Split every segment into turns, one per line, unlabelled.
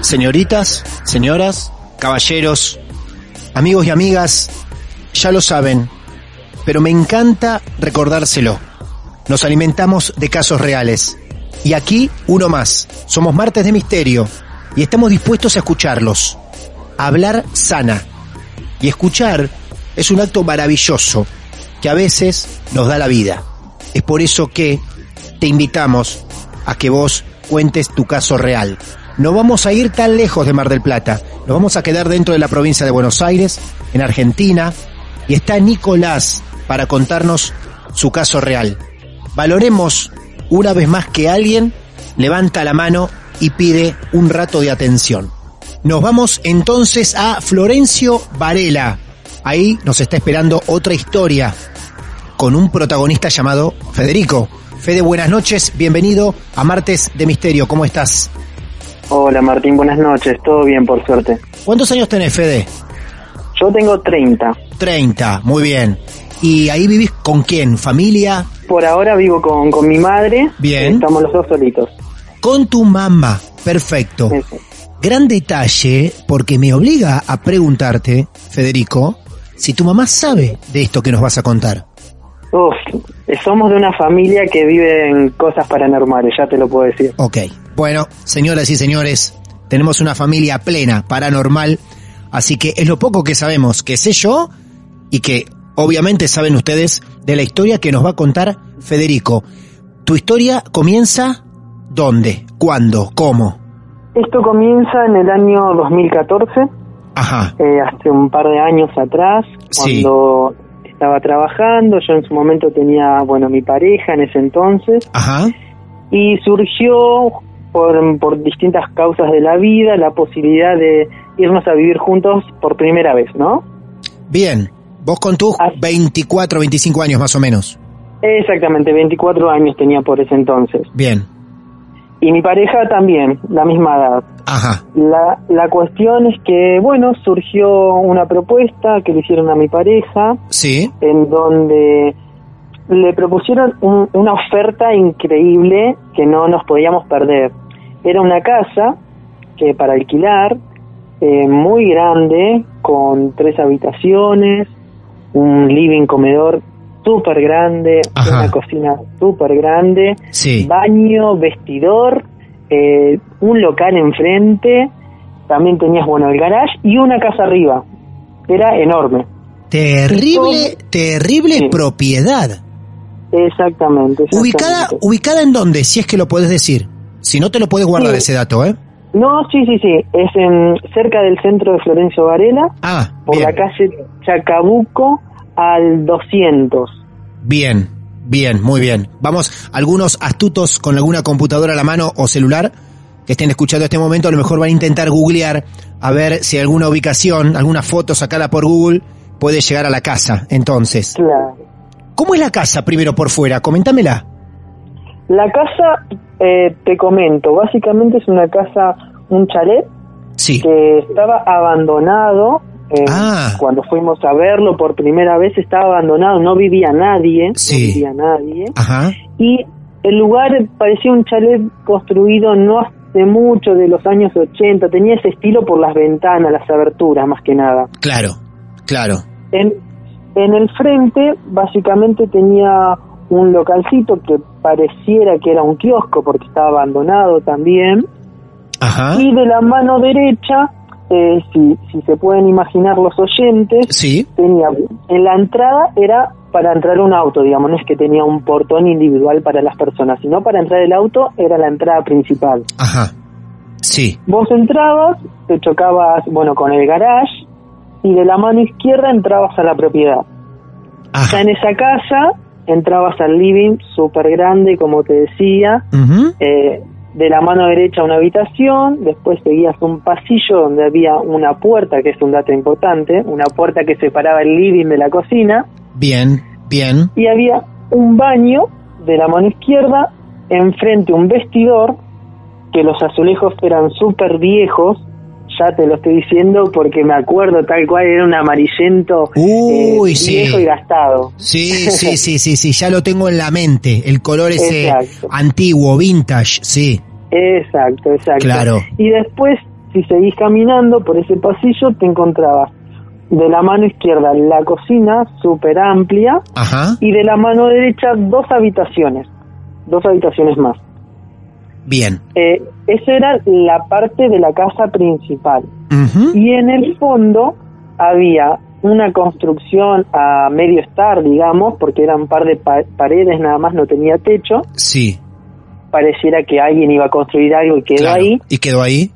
Señoritas, señoras, caballeros, amigos y amigas, ya lo saben, pero me encanta recordárselo. Nos alimentamos de casos reales. Y aquí uno más. Somos martes de misterio y estamos dispuestos a escucharlos. hablar sana. Y escuchar es un acto maravilloso que a veces nos da la vida. Es por eso que te invitamos a que vos cuentes tu caso real no vamos a ir tan lejos de Mar del Plata, nos vamos a quedar dentro de la provincia de Buenos Aires, en Argentina, y está Nicolás para contarnos su caso real. Valoremos una vez más que alguien levanta la mano y pide un rato de atención. Nos vamos entonces a Florencio Varela. Ahí nos está esperando otra historia con un protagonista llamado Federico. Fede, buenas noches, bienvenido a Martes de Misterio, ¿cómo estás?
Hola Martín, buenas noches, todo bien por suerte.
¿Cuántos años tenés, Fede?
Yo tengo 30.
30, muy bien. ¿Y ahí vivís con quién? ¿Familia?
Por ahora vivo con, con mi madre.
Bien.
Estamos los dos solitos.
Con tu mamá, perfecto. Gran detalle, porque me obliga a preguntarte, Federico, si tu mamá sabe de esto que nos vas a contar.
Uf, somos de una familia que vive en cosas paranormales, ya te lo puedo decir.
Ok. Bueno, señoras y señores, tenemos una familia plena, paranormal, así que es lo poco que sabemos, que sé yo y que obviamente saben ustedes de la historia que nos va a contar Federico. ¿Tu historia comienza dónde? ¿Cuándo? ¿Cómo?
Esto comienza en el año 2014.
Ajá.
Eh, hace un par de años atrás, cuando estaba trabajando, yo en su momento tenía, bueno, mi pareja en ese entonces.
Ajá.
Y surgió por, por distintas causas de la vida la posibilidad de irnos a vivir juntos por primera vez, ¿no?
Bien, vos con tus 24, 25 años más o menos.
Exactamente, 24 años tenía por ese entonces.
Bien.
Y mi pareja también, la misma edad.
Ajá.
La, la cuestión es que, bueno, surgió una propuesta que le hicieron a mi pareja.
Sí.
En donde le propusieron una oferta increíble que no nos podíamos perder. Era una casa que para alquilar, eh, muy grande, con tres habitaciones, un living comedor súper grande, una cocina súper grande, baño, vestidor, eh, un local enfrente, también tenías, bueno, el garage y una casa arriba. Era enorme.
Terrible, terrible propiedad.
Exactamente,
¿Ubicada, ¿Ubicada en dónde? Si es que lo puedes decir. Si no, te lo puedes guardar ese dato, ¿eh?
No, sí, sí, sí. Es en cerca del centro de Florencio Varela.
Ah,
Por la calle Chacabuco al 200.
Bien, bien, muy bien. Vamos, algunos astutos con alguna computadora a la mano o celular que estén escuchando este momento, a lo mejor van a intentar googlear a ver si alguna ubicación, alguna foto sacada por Google puede llegar a la casa. Entonces,
claro.
¿Cómo es la casa primero por fuera? Coméntamela.
La casa, eh, te comento, básicamente es una casa, un chalet
sí.
que estaba abandonado Eh,
Ah.
Cuando fuimos a verlo por primera vez estaba abandonado, no vivía nadie,
Sí.
no vivía nadie.
Ajá.
Y el lugar parecía un chalet construido no hace mucho, de los años 80, tenía ese estilo por las ventanas, las aberturas más que nada.
Claro, claro.
En, en el frente básicamente tenía un localcito que pareciera que era un kiosco porque estaba abandonado también.
Ajá.
Y de la mano derecha, eh, si, si se pueden imaginar los oyentes,
Sí.
tenía en la entrada era para entrar un auto, digamos, no es que tenía un portón individual para las personas, sino para entrar el auto era la entrada principal.
Ajá. Sí.
Vos entrabas, te chocabas, bueno, con el garage y de la mano izquierda entrabas a la propiedad.
Ajá.
Ya en esa casa entrabas al living súper grande, como te decía, eh, de la mano derecha una habitación, después seguías un pasillo donde había una puerta, que es un dato importante, una puerta que separaba el living de la cocina,
Bien, bien.
y había un baño de la mano izquierda, enfrente un vestidor, que los azulejos eran súper viejos, ya te lo estoy diciendo porque me acuerdo tal cual, era un amarillento
Uy,
eh,
sí.
viejo y gastado.
Sí, sí, sí, sí, sí, ya lo tengo en la mente. El color ese
Exacto.
antiguo, vintage, sí.
Exacto, exacto.
Claro.
Y después, si seguís caminando por ese pasillo, te encontrabas de la mano izquierda la cocina, súper amplia,
Ajá.
y de la mano derecha dos habitaciones, dos habitaciones más.
Bien.
Eh, esa era la parte de la casa principal. Y en el fondo había una construcción a medio estar, digamos, porque eran un par de pa- paredes nada más, no tenía techo.
Sí.
Pareciera que alguien iba a construir algo y quedó
claro.
ahí.
¿Y quedó ahí?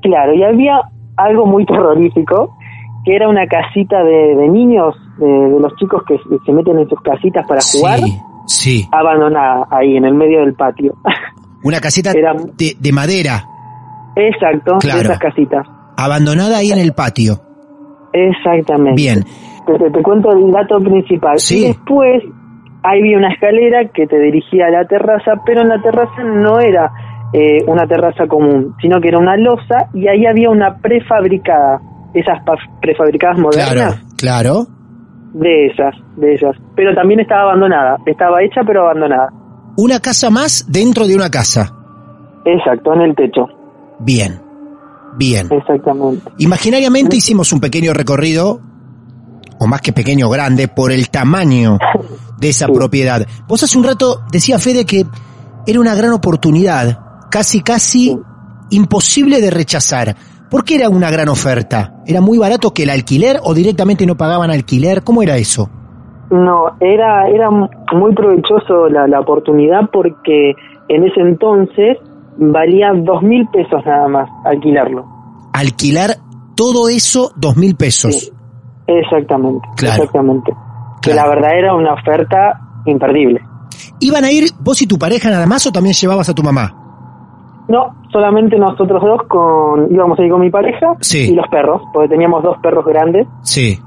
Claro, y había algo muy terrorífico, que era una casita de, de niños, de, de los chicos que se- meten en sus casitas para jugar,
sí.
abandonada ahí en el medio del patio.
Una casita
Era-
de, de madera,
Exacto,
Claro.
de esas casitas.
abandonada ahí en el patio.
Exactamente.
Bien.
Te, te- te cuento el dato principal.
Sí.
Y después ahí vi una escalera que te dirigía a la terraza, pero en la terraza no era eh, una terraza común, sino que era una losa y ahí había una prefabricada, esas prefabricadas
Claro,
modernas.
claro.
De esas, de esas. Pero también estaba abandonada. Estaba hecha pero abandonada.
Una casa más dentro de una casa.
Exacto, en el techo.
Bien. Bien.
Exactamente.
Imaginariamente hicimos un pequeño recorrido, o más que pequeño, grande, por el tamaño de esa
Sí.
propiedad. Vos hace un rato decía Fede que era una gran oportunidad, casi, casi
Sí.
imposible de rechazar. ¿Por qué era una gran oferta? ¿Era muy barato que el alquiler o directamente no pagaban alquiler? ¿Cómo era eso?
No, era, era muy provechoso la, la oportunidad porque en ese entonces valía dos mil pesos nada más alquilarlo.
Alquilar todo eso, dos mil pesos.
Sí. Exactamente,
Claro.
exactamente. Que la verdad era una oferta imperdible.
¿Iban a ir vos y tu pareja nada más o también llevabas a tu mamá?
No, solamente nosotros dos con íbamos a ir con mi pareja
Sí.
y los perros, porque teníamos dos perros grandes,
Sí.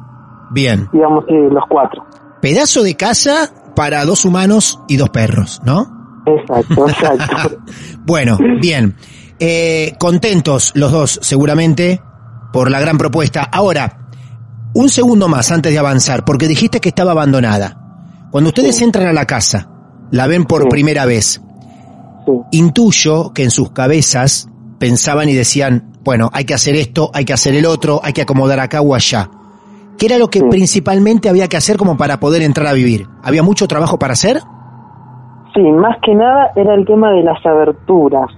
Bien.
íbamos a ir los cuatro.
Pedazo de casa para dos humanos y dos perros, ¿no?
Exacto, exacto.
Bueno, bien. Eh, contentos los dos, seguramente, por la gran propuesta. Ahora, un segundo más antes de avanzar, porque dijiste que estaba abandonada. Cuando ustedes
Sí.
entran a la casa, la ven por
Sí.
primera vez,
Sí.
intuyo que en sus cabezas pensaban y decían, bueno, hay que hacer esto, hay que hacer el otro, hay que acomodar acá o allá. ¿Qué era lo que
Sí.
principalmente había que hacer como para poder entrar a vivir? ¿Había mucho trabajo para hacer?
Sí, más que nada era el tema de las aberturas,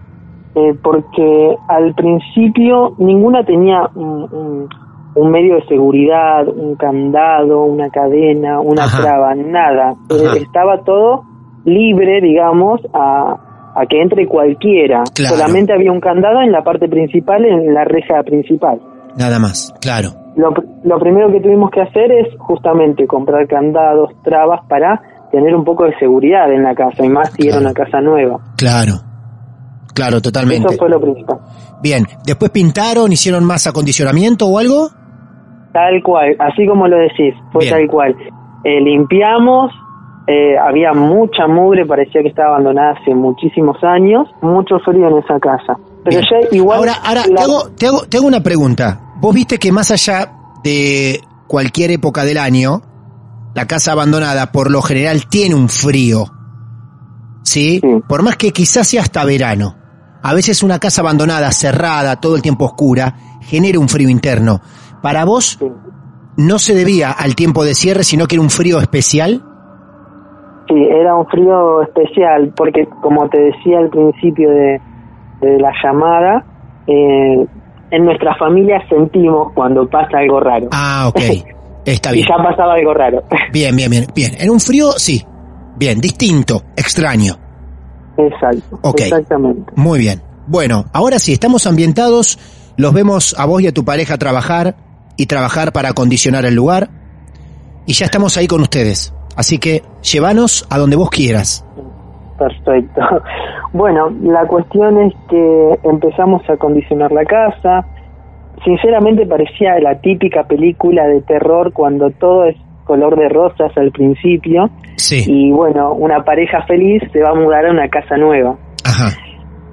eh, porque al principio ninguna tenía un, un- un medio de seguridad, un candado, una cadena, una
Ajá.
traba, nada. Eh,
Ajá.
estaba todo libre, digamos, a, a que entre cualquiera.
Claro.
Solamente había un candado en la parte principal, en la reja principal.
Nada más, claro.
Lo, lo primero que tuvimos que hacer es justamente comprar candados, trabas para tener un poco de seguridad en la casa, y más si era una casa nueva.
Claro. Claro, totalmente.
Eso fue lo principal.
Bien, después pintaron, hicieron más acondicionamiento o algo?
Tal cual, así como lo decís, fue
Bien.
tal cual. Eh, limpiamos, eh, había mucha mugre, parecía que estaba abandonada hace muchísimos años, mucho frío en esa casa. Pero
Bien.
ya igual...
Ahora, ahora
la-
te, hago, te, hago, te hago una pregunta. Vos viste que más allá de cualquier época del año, la casa abandonada por lo general tiene un frío. ¿Sí? Por más que quizás sea hasta verano. A veces una casa abandonada, cerrada, todo el tiempo oscura, genera un frío interno. Para vos, no se debía al tiempo de cierre, sino que era un frío especial.
Sí, era un frío especial, porque como te decía al principio de, de la llamada, eh, en nuestra familia sentimos cuando pasa algo raro.
Ah, ok. Está bien.
y ya pasaba algo raro.
Bien, bien, bien. Bien. En un frío, sí. Bien, distinto, extraño.
Exacto.
Ok.
Exactamente.
Muy bien. Bueno, ahora sí, estamos ambientados, los vemos a vos y a tu pareja trabajar y trabajar para acondicionar el lugar. Y ya estamos ahí con ustedes. Así que llévanos a donde vos quieras.
Perfecto. Bueno, la cuestión es que empezamos a acondicionar la casa. Sinceramente parecía la típica película de terror cuando todo es color de rosas al principio.
Sí.
Y bueno, una pareja feliz se va a mudar a una casa nueva.
Ajá.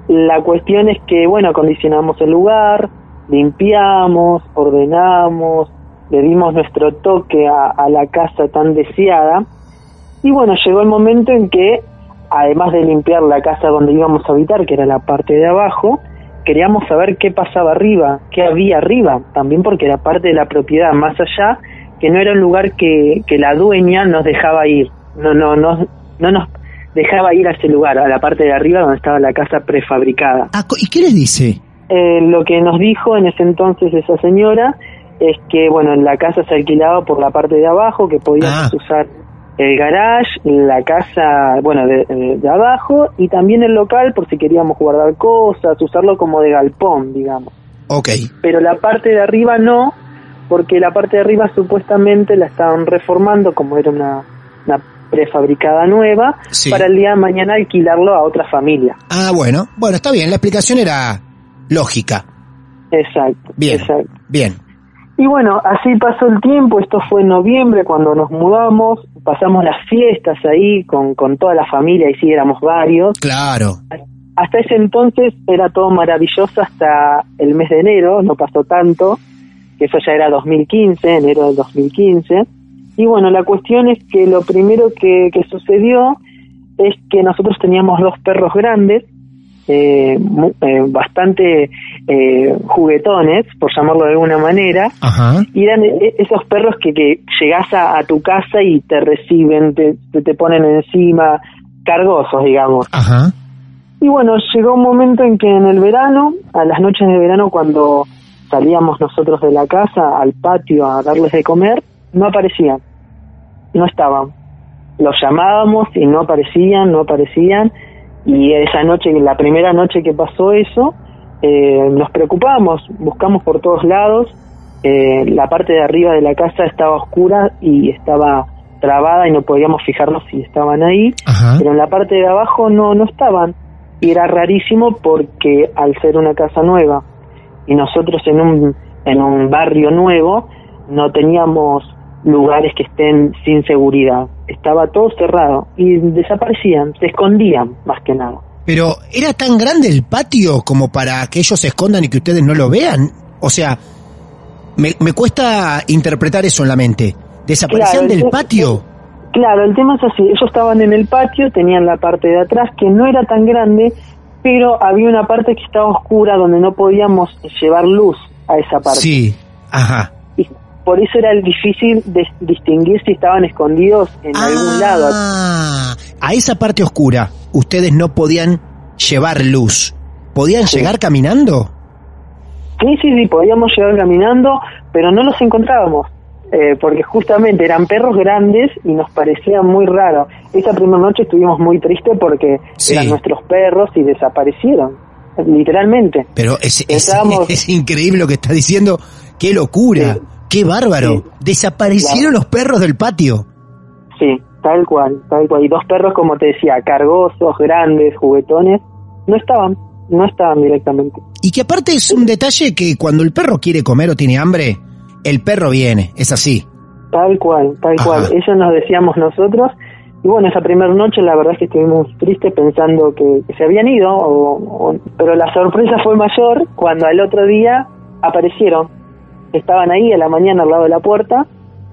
La cuestión es que, bueno, acondicionamos el lugar, limpiamos, ordenamos, le dimos nuestro toque a, a la casa tan deseada. Y bueno, llegó el momento en que, además de limpiar la casa donde íbamos a habitar, que era la parte de abajo, queríamos saber qué pasaba arriba, qué había arriba, también porque era parte de la propiedad, más allá, que no era un lugar que, que la dueña nos dejaba ir, no, no, no, no nos dejaba ir a ese lugar, a la parte de arriba donde estaba la casa prefabricada.
Ah, ¿Y qué les dice?
Eh, lo que nos dijo en ese entonces esa señora es que, bueno, la casa se alquilaba por la parte de abajo, que podíamos
Ah.
usar el garage, la casa, bueno, de, de- de abajo y también el local por si queríamos guardar cosas, usarlo como de galpón, digamos.
Ok.
Pero la parte de arriba no, porque la parte de arriba supuestamente la estaban reformando como era una, una prefabricada nueva
Sí.
para el día de mañana alquilarlo a otra familia.
Ah, bueno. Bueno, está bien. La explicación era lógica.
Exacto.
Bien.
Exacto.
Bien.
Y bueno, así pasó el tiempo, esto fue en noviembre cuando nos mudamos, pasamos las fiestas ahí con, con toda la familia, y sí éramos varios.
Claro.
Hasta ese entonces era todo maravilloso hasta el mes de enero, no pasó tanto, que eso ya era 2015, enero del 2015. Y bueno, la cuestión es que lo primero que, que sucedió es que nosotros teníamos dos perros grandes, eh, eh, bastante eh, juguetones, por llamarlo de alguna manera,
Ajá.
y eran e- esos perros que, que llegás a, a tu casa y te reciben, te, te, te ponen encima, cargosos, digamos.
Ajá.
Y bueno, llegó un momento en que en el verano, a las noches de verano, cuando salíamos nosotros de la casa al patio a darles de comer, no aparecían, no estaban. Los llamábamos y no aparecían, no aparecían. Y esa noche, la primera noche que pasó eso, eh, nos preocupamos, buscamos por todos lados. Eh, la parte de arriba de la casa estaba oscura y estaba trabada y no podíamos fijarnos si estaban ahí
Ajá.
pero en la parte de abajo no no estaban y era rarísimo porque al ser una casa nueva y nosotros en un en un barrio nuevo no teníamos lugares que estén sin seguridad estaba todo cerrado y desaparecían se escondían más que nada
Pero, ¿era tan grande el patio como para que ellos se escondan y que ustedes no lo vean? O sea, me, me cuesta interpretar eso en la mente. ¿Desaparecían
Claro,
del
el-
patio?
Claro, el tema es así, ellos estaban en el patio, tenían la parte de atrás que no era tan grande, pero había una parte que estaba oscura donde no podíamos llevar luz a esa parte.
Sí. Ajá.
Por eso era difícil de distinguir si estaban escondidos en algún lado.
Ah, a esa parte oscura ustedes no podían llevar luz. ¿Podían
Sí.
llegar caminando?
Sí, sí, sí, podíamos llegar caminando, pero no los encontrábamos, eh, porque justamente eran perros grandes y nos parecía muy raro. Esa primera noche estuvimos muy tristes porque
Sí.
eran nuestros perros y desaparecieron, literalmente.
Pero es, es,
Estábamos-
es increíble lo que está diciendo. ¡Qué locura!
Sí.
¡Qué bárbaro!
Sí.
Desaparecieron
Claro.
los perros del patio.
Sí, tal cual, tal cual. Y dos perros, como te decía, cargosos, grandes, juguetones, no estaban, no estaban directamente.
Y que aparte es un detalle que cuando el perro quiere comer o tiene hambre, el perro viene. Es así.
Tal cual, tal
Ajá.
cual. Eso nos decíamos nosotros. Y bueno, esa primera noche la verdad es que estuvimos tristes pensando que, que se habían ido, o- o- pero la sorpresa fue mayor cuando al otro día aparecieron. Estaban ahí a la mañana al lado de la puerta,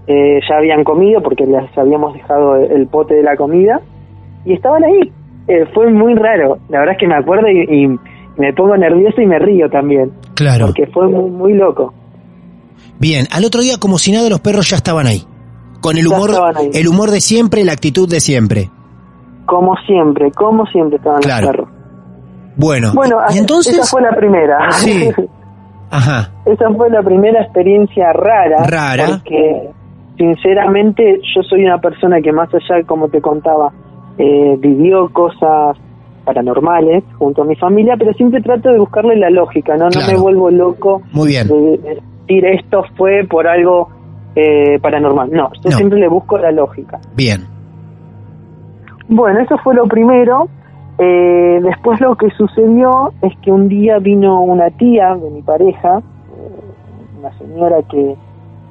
eh, ya habían comido porque les habíamos dejado el pote de la comida y estaban ahí. Eh, fue muy raro, la verdad es que me acuerdo y, y me pongo nervioso y me río también.
Claro.
Porque fue muy, muy loco.
Bien, al otro día como si nada los perros ya estaban ahí. Con el humor, el humor de siempre, la actitud de siempre.
Como siempre, como siempre estaban
Claro.
los perros.
Bueno,
Bueno,
y entonces,
esa fue la primera.
Sí. ajá,
esa fue la primera experiencia rara.
Rara.
Porque, sinceramente, yo soy una persona que más allá, como te contaba, eh, vivió cosas paranormales junto a mi familia, pero siempre trato de buscarle la lógica, ¿no?
Claro.
No me vuelvo loco
muy bien.
de de decir esto fue por algo eh, paranormal. No, yo
No.
siempre le busco la lógica.
Bien.
Bueno, eso fue lo primero. Eh, después lo que sucedió es que un día vino una tía de mi pareja, eh, una señora que,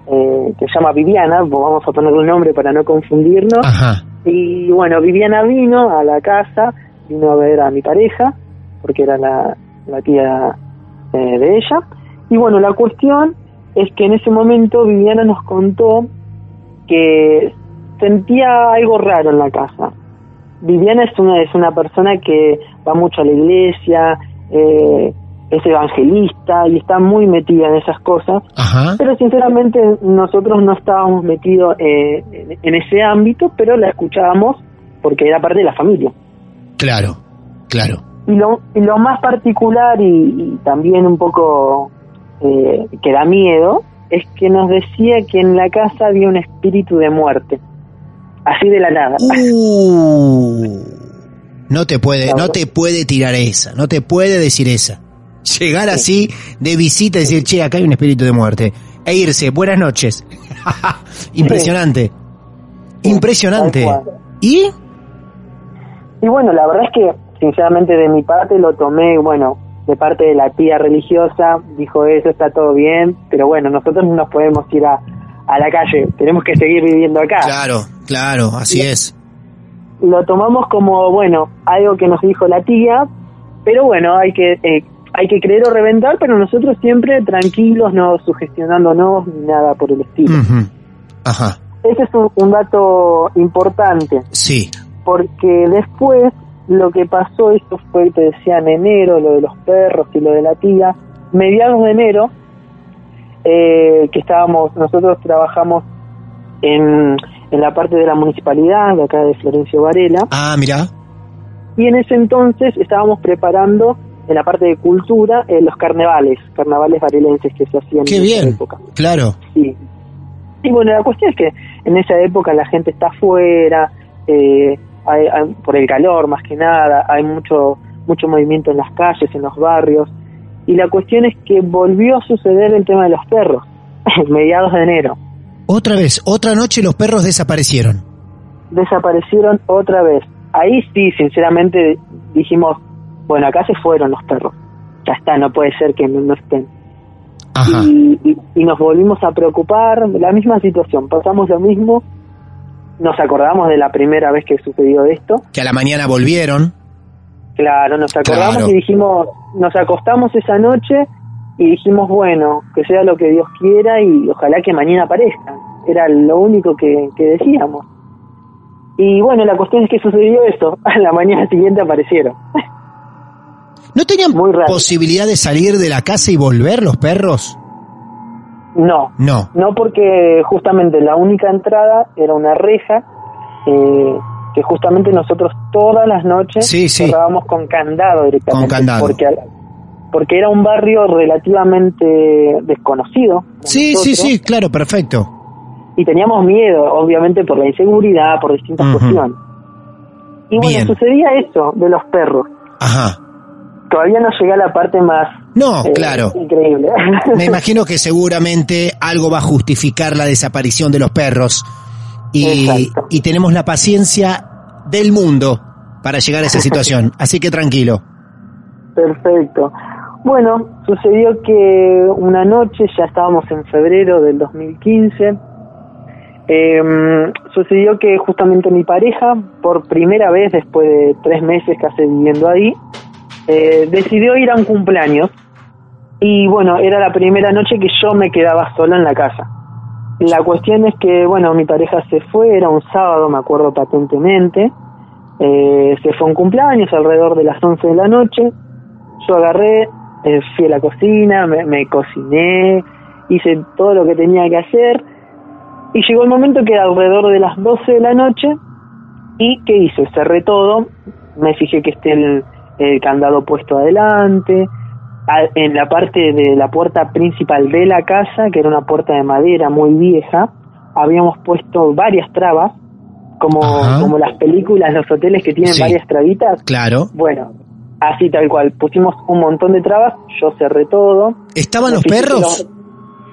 eh, que se llama Viviana, vamos a ponerle un nombre para no confundirnos.
Ajá.
Y bueno, Viviana vino a la casa, vino a ver a mi pareja, porque era la, la tía eh, de ella. Y bueno, la cuestión es que en ese momento Viviana nos contó que sentía algo raro en la casa. Viviana es una, es una persona que va mucho a la iglesia, eh, es evangelista y está muy metida en esas cosas.
Ajá.
Pero sinceramente nosotros no estábamos metidos eh, en, ese ámbito, pero la escuchábamos porque era parte de la familia.
Claro, claro.
Y lo, y lo más particular y, y también un poco eh, que da miedo es que nos decía que en la casa había un espíritu de muerte. Así de la nada.
Uh, no te puede, no te puede tirar esa, no te puede decir esa. Llegar así de visita y decir, che, acá hay un espíritu de muerte. E irse, buenas noches. Impresionante. Impresionante. ¿Y?
Y bueno, la verdad es que, sinceramente, de mi parte lo tomé, bueno, de parte de la tía religiosa, dijo eso, está todo bien, pero bueno, nosotros no nos podemos ir a, a la calle, tenemos que seguir viviendo acá.
Claro, claro, así es.
Lo tomamos como, bueno, algo que nos dijo la tía, pero bueno, hay que eh, hay que creer o reventar, pero nosotros siempre tranquilos, no sugestionándonos ni nada por el estilo.
Ajá,
Ese es un, un dato importante.
sí.
porque después lo que pasó, esto fue, te decía, en enero, lo de los perros y lo de la tía, mediados de enero, eh, que estábamos, nosotros trabajamos en, en la parte de la municipalidad, de acá de Florencio Varela,
Ah, mira.
y en ese entonces estábamos preparando en la parte de cultura eh, los carnavales, carnavales varelenses que se hacían
Qué
en esa época.
Claro.
Sí. Y bueno, la cuestión es que en esa época la gente está afuera, eh, hay- hay- por el calor más que nada, hay mucho, mucho movimiento en las calles, en los barrios. Y la cuestión es que volvió a suceder el tema de los perros, mediados de enero.
Otra vez, otra noche los perros desaparecieron.
Desaparecieron otra vez. Ahí sí, sinceramente, dijimos, bueno, acá se fueron los perros. Ya está, no puede ser que no, no estén.
Ajá.
y, y- y nos volvimos a preocupar, la misma situación, pasamos lo mismo, nos acordamos de la primera vez que sucedió esto,
Que a la mañana volvieron.
Claro, nos acordamos
Claro.
y dijimos, nos acostamos esa noche y dijimos, bueno, que sea lo que Dios quiera y ojalá que mañana aparezcan, era lo único que, que decíamos. Y bueno, la cuestión es que sucedió eso, a la mañana siguiente aparecieron.
¿No tenían
Muy
posibilidad de salir de la casa y volver los perros?
No,
No.
No, porque justamente la única entrada era una reja eh, que justamente nosotros todas las noches
Sí, sí.
cerrábamos con candado directamente.
Con candado.
Porque, porque era un barrio relativamente desconocido.
Sí, sí,
nosotros,
sí, claro, perfecto.
Y teníamos miedo, obviamente, por la inseguridad, por distintas cuestiones. Y bueno,
Bien.
sucedía eso de los perros.
Ajá.
Todavía no llegué a la parte más
No,
eh,
claro.
increíble.
Me imagino que seguramente algo va a justificar la desaparición de los perros. Y, tenemos la paciencia del mundo para llegar a esa situación. Así que tranquilo.
Perfecto. Bueno, sucedió que una noche, ya estábamos en febrero del 2015, em, sucedió que justamente mi pareja, por primera vez después de tres meses casi viviendo ahí, eh, decidió ir a un cumpleaños Y bueno, era la primera noche que yo me quedaba solo en la casa. La cuestión es que, bueno, mi pareja se fue, era un sábado, me acuerdo patentemente. Eh, se fue un cumpleaños alrededor de las 11 de la noche. Yo agarré, eh, fui a la cocina, me, me cociné, hice todo lo que tenía que hacer. Y llegó el momento que era alrededor de las 12 de la noche. ¿Y qué hice? Cerré todo, me fijé que esté el, el candado puesto adelante, en la parte de la puerta principal de la casa, que era una puerta de madera muy vieja, habíamos puesto varias trabas, como,
Ajá.
como las películas, los hoteles que tienen
Sí.
varias trabitas.
Claro.
Bueno, así tal cual. Pusimos un montón de trabas, yo cerré todo.
¿Estaban los perros?
Los,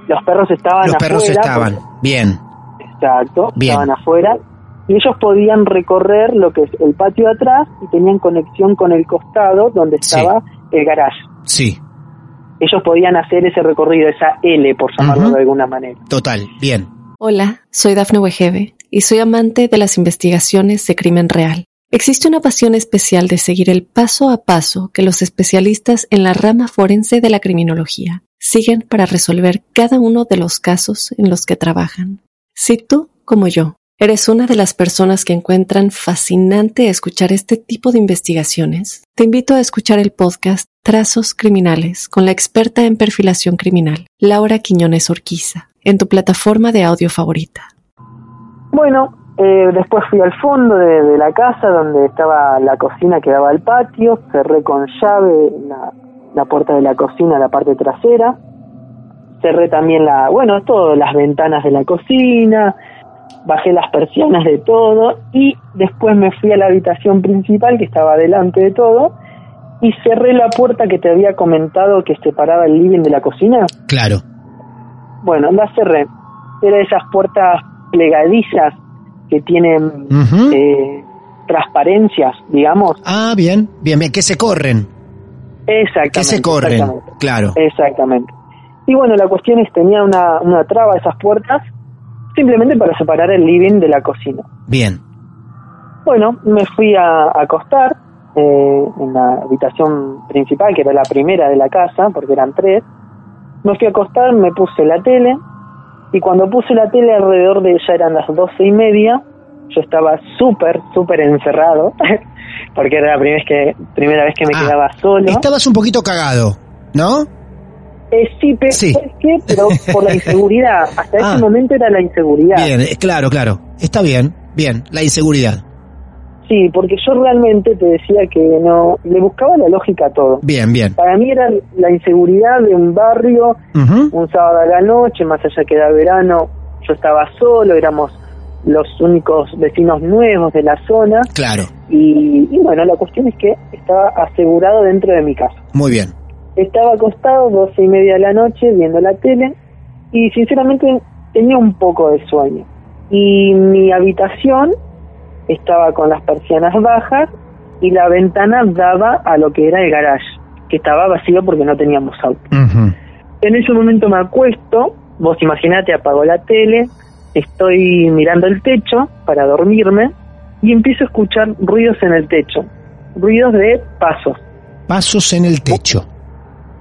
los perros estaban
Los perros
afuera,
estaban. Bien.
porque- exacto,
Bien.
estaban afuera. Y ellos podían recorrer lo que es el patio de atrás y tenían conexión con el costado donde
Sí.
estaba el garage.
Sí.
Ellos podían hacer ese recorrido, esa L, por llamarlo de alguna manera.
Total. Bien.
Hola, soy Dafne Wegebe y soy amante de las investigaciones de crimen real. Existe una pasión especial de seguir el paso a paso que los especialistas en la rama forense de la criminología siguen para resolver cada uno de los casos en los que trabajan. Si tú, como yo, eres una de las personas que encuentran fascinante escuchar este tipo de investigaciones, te invito a escuchar el podcast Trazos Criminales con la experta en perfilación criminal, Laura Quiñones Orquiza, en tu plataforma de audio favorita.
Bueno, eh, después fui al fondo de, la casa donde estaba la cocina que daba al patio, cerré con llave la, la puerta de la cocina, la parte trasera, cerré también la, bueno, todo, las ventanas de la cocina, bajé las persianas de todo y después me fui a la habitación principal que estaba delante de todo y cerré la puerta que te había comentado que separaba el living de la cocina.
Claro.
Bueno, la cerré. Era esas puertas plegadizas que tienen eh, transparencias, digamos.
Ah, bien. Bien, bien. Que se corren.
Exactamente.
Que se corren.
Exactamente.
Claro.
Exactamente. Y bueno, la cuestión es, tenía una, una traba esas puertas simplemente para separar el living de la cocina.
Bien.
Bueno, me fui a, a acostar eh, en la habitación principal, que era la primera de la casa, porque eran tres. Me fui a acostar, me puse la tele, y cuando puse la tele alrededor de ya eran las doce y media, yo estaba súper, súper encerrado, porque era la primera vez que, primera vez que me
Ah,
quedaba solo.
Estabas un poquito cagado, ¿no?
Eh, sí, pero,
Sí.
¿sabes qué? Pero por la inseguridad, hasta
Ah.
ese momento era la inseguridad.
Bien, claro, claro. Está bien. Bien. La inseguridad.
Sí, porque yo realmente te decía que no, le buscaba la lógica a todo.
Bien, bien.
Para mí era la inseguridad de un barrio, un sábado a la noche, más allá que era verano, yo estaba solo, éramos los únicos vecinos nuevos de la zona
Claro.
y, y bueno, la cuestión es que estaba asegurado dentro de mi casa.
Muy bien.
Estaba acostado doce y media de la noche viendo la tele y sinceramente tenía un poco de sueño. Y mi habitación estaba con las persianas bajas y la ventana daba a lo que era el garage, que estaba vacío porque no teníamos auto. En ese momento me acuesto, vos imaginate, apago la tele, estoy mirando el techo para dormirme y empiezo a escuchar ruidos en el techo, ruidos de pasos,
Pasos en el techo.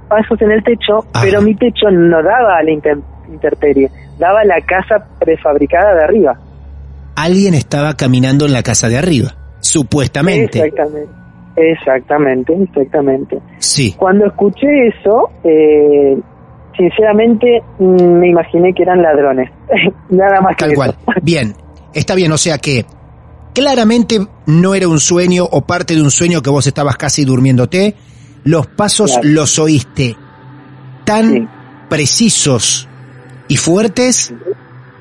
pasos en el techo,
Ajá.
pero mi techo no daba a la intemperie, daba a la casa prefabricada de arriba.
Alguien estaba caminando en la casa de arriba. Supuestamente.
Exactamente, exactamente, exactamente.
Sí.
Cuando escuché eso, eh, sinceramente mm, me imaginé que eran ladrones, nada más que
Tal
eso.
cual. Bien. Está bien, o sea que claramente no era un sueño o parte de un sueño que vos estabas casi durmiéndote. Los pasos
Claro.
los oíste tan
Sí.
precisos y fuertes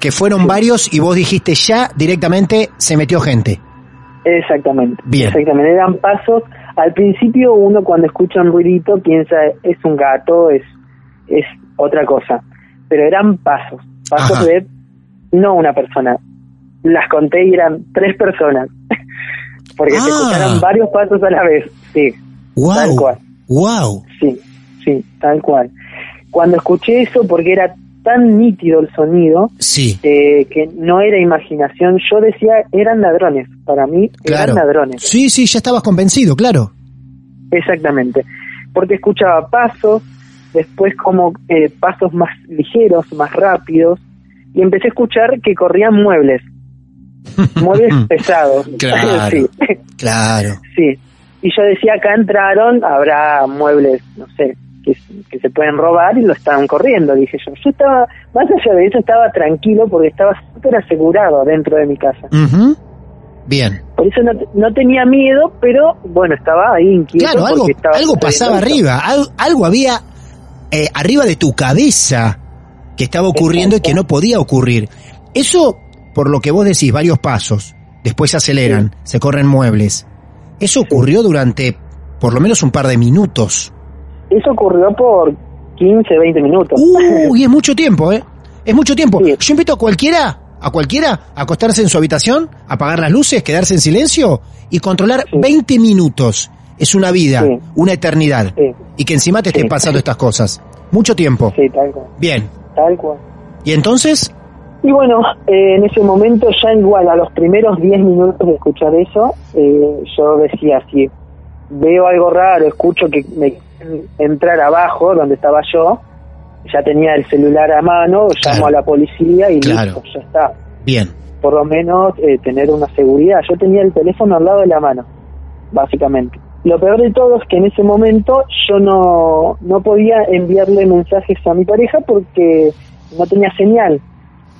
que fueron varios y vos dijiste ya directamente se metió gente.
Exactamente.
Bien.
Exactamente. Eran pasos. Al principio uno cuando escucha un ruidito piensa es un gato, es, es otra cosa. Pero eran pasos. Pasos
Ajá.
de no una persona. Las conté y eran tres personas. Porque se
Ah.
escucharon varios pasos a la vez. Sí, Tal cual.
Wow.
sí, sí, tal cual. Cuando escuché eso, porque era tan nítido el sonido,
Sí.
eh, que no era imaginación, yo decía, eran ladrones. Para mí,
Claro.
eran ladrones.
Sí, sí, ya estabas convencido, claro.
Exactamente. Porque escuchaba pasos, después como eh, pasos más ligeros, más rápidos, y empecé a escuchar que corrían muebles, muebles pesados.
Claro,
sí.
claro.
sí. Y yo decía, acá entraron, habrá muebles, no sé, que, que se pueden robar y lo estaban corriendo, dije yo. Yo estaba, más allá de eso, estaba tranquilo porque estaba súper asegurado dentro de mi casa.
Bien.
Por eso no, no tenía miedo, pero bueno, estaba ahí inquieto.
Claro, algo, algo pasaba arriba, al- algo había eh, arriba de tu cabeza que estaba ocurriendo y que no podía ocurrir. Eso, por lo que vos decís, varios pasos, después se aceleran, se corren muebles. Eso ocurrió durante por lo menos un par de minutos.
Eso ocurrió por 15, 20 minutos.
Uy, es mucho tiempo, ¿eh? Es mucho tiempo.
Sí.
Yo invito a cualquiera, a cualquiera, a acostarse en su habitación, apagar las luces, quedarse en silencio y controlar
Sí.
20 minutos. Es una vida,
Sí.
una eternidad. Y que encima te estén pasando estas cosas. Mucho tiempo.
Sí, tal cual.
Bien.
Tal cual.
¿Y entonces?
Y bueno, eh, en ese momento ya igual a los primeros 10 minutos de escuchar eso, eh, yo decía, si veo algo raro, escucho que me entrar abajo donde estaba yo, ya tenía el celular a mano, llamo
Claro.
a la policía y
Claro.
listo, ya está.
Bien.
Por lo menos eh, tener una seguridad. Yo tenía el teléfono al lado de la mano, básicamente. Lo peor de todo es que en ese momento yo no, no podía enviarle mensajes a mi pareja porque no tenía señal.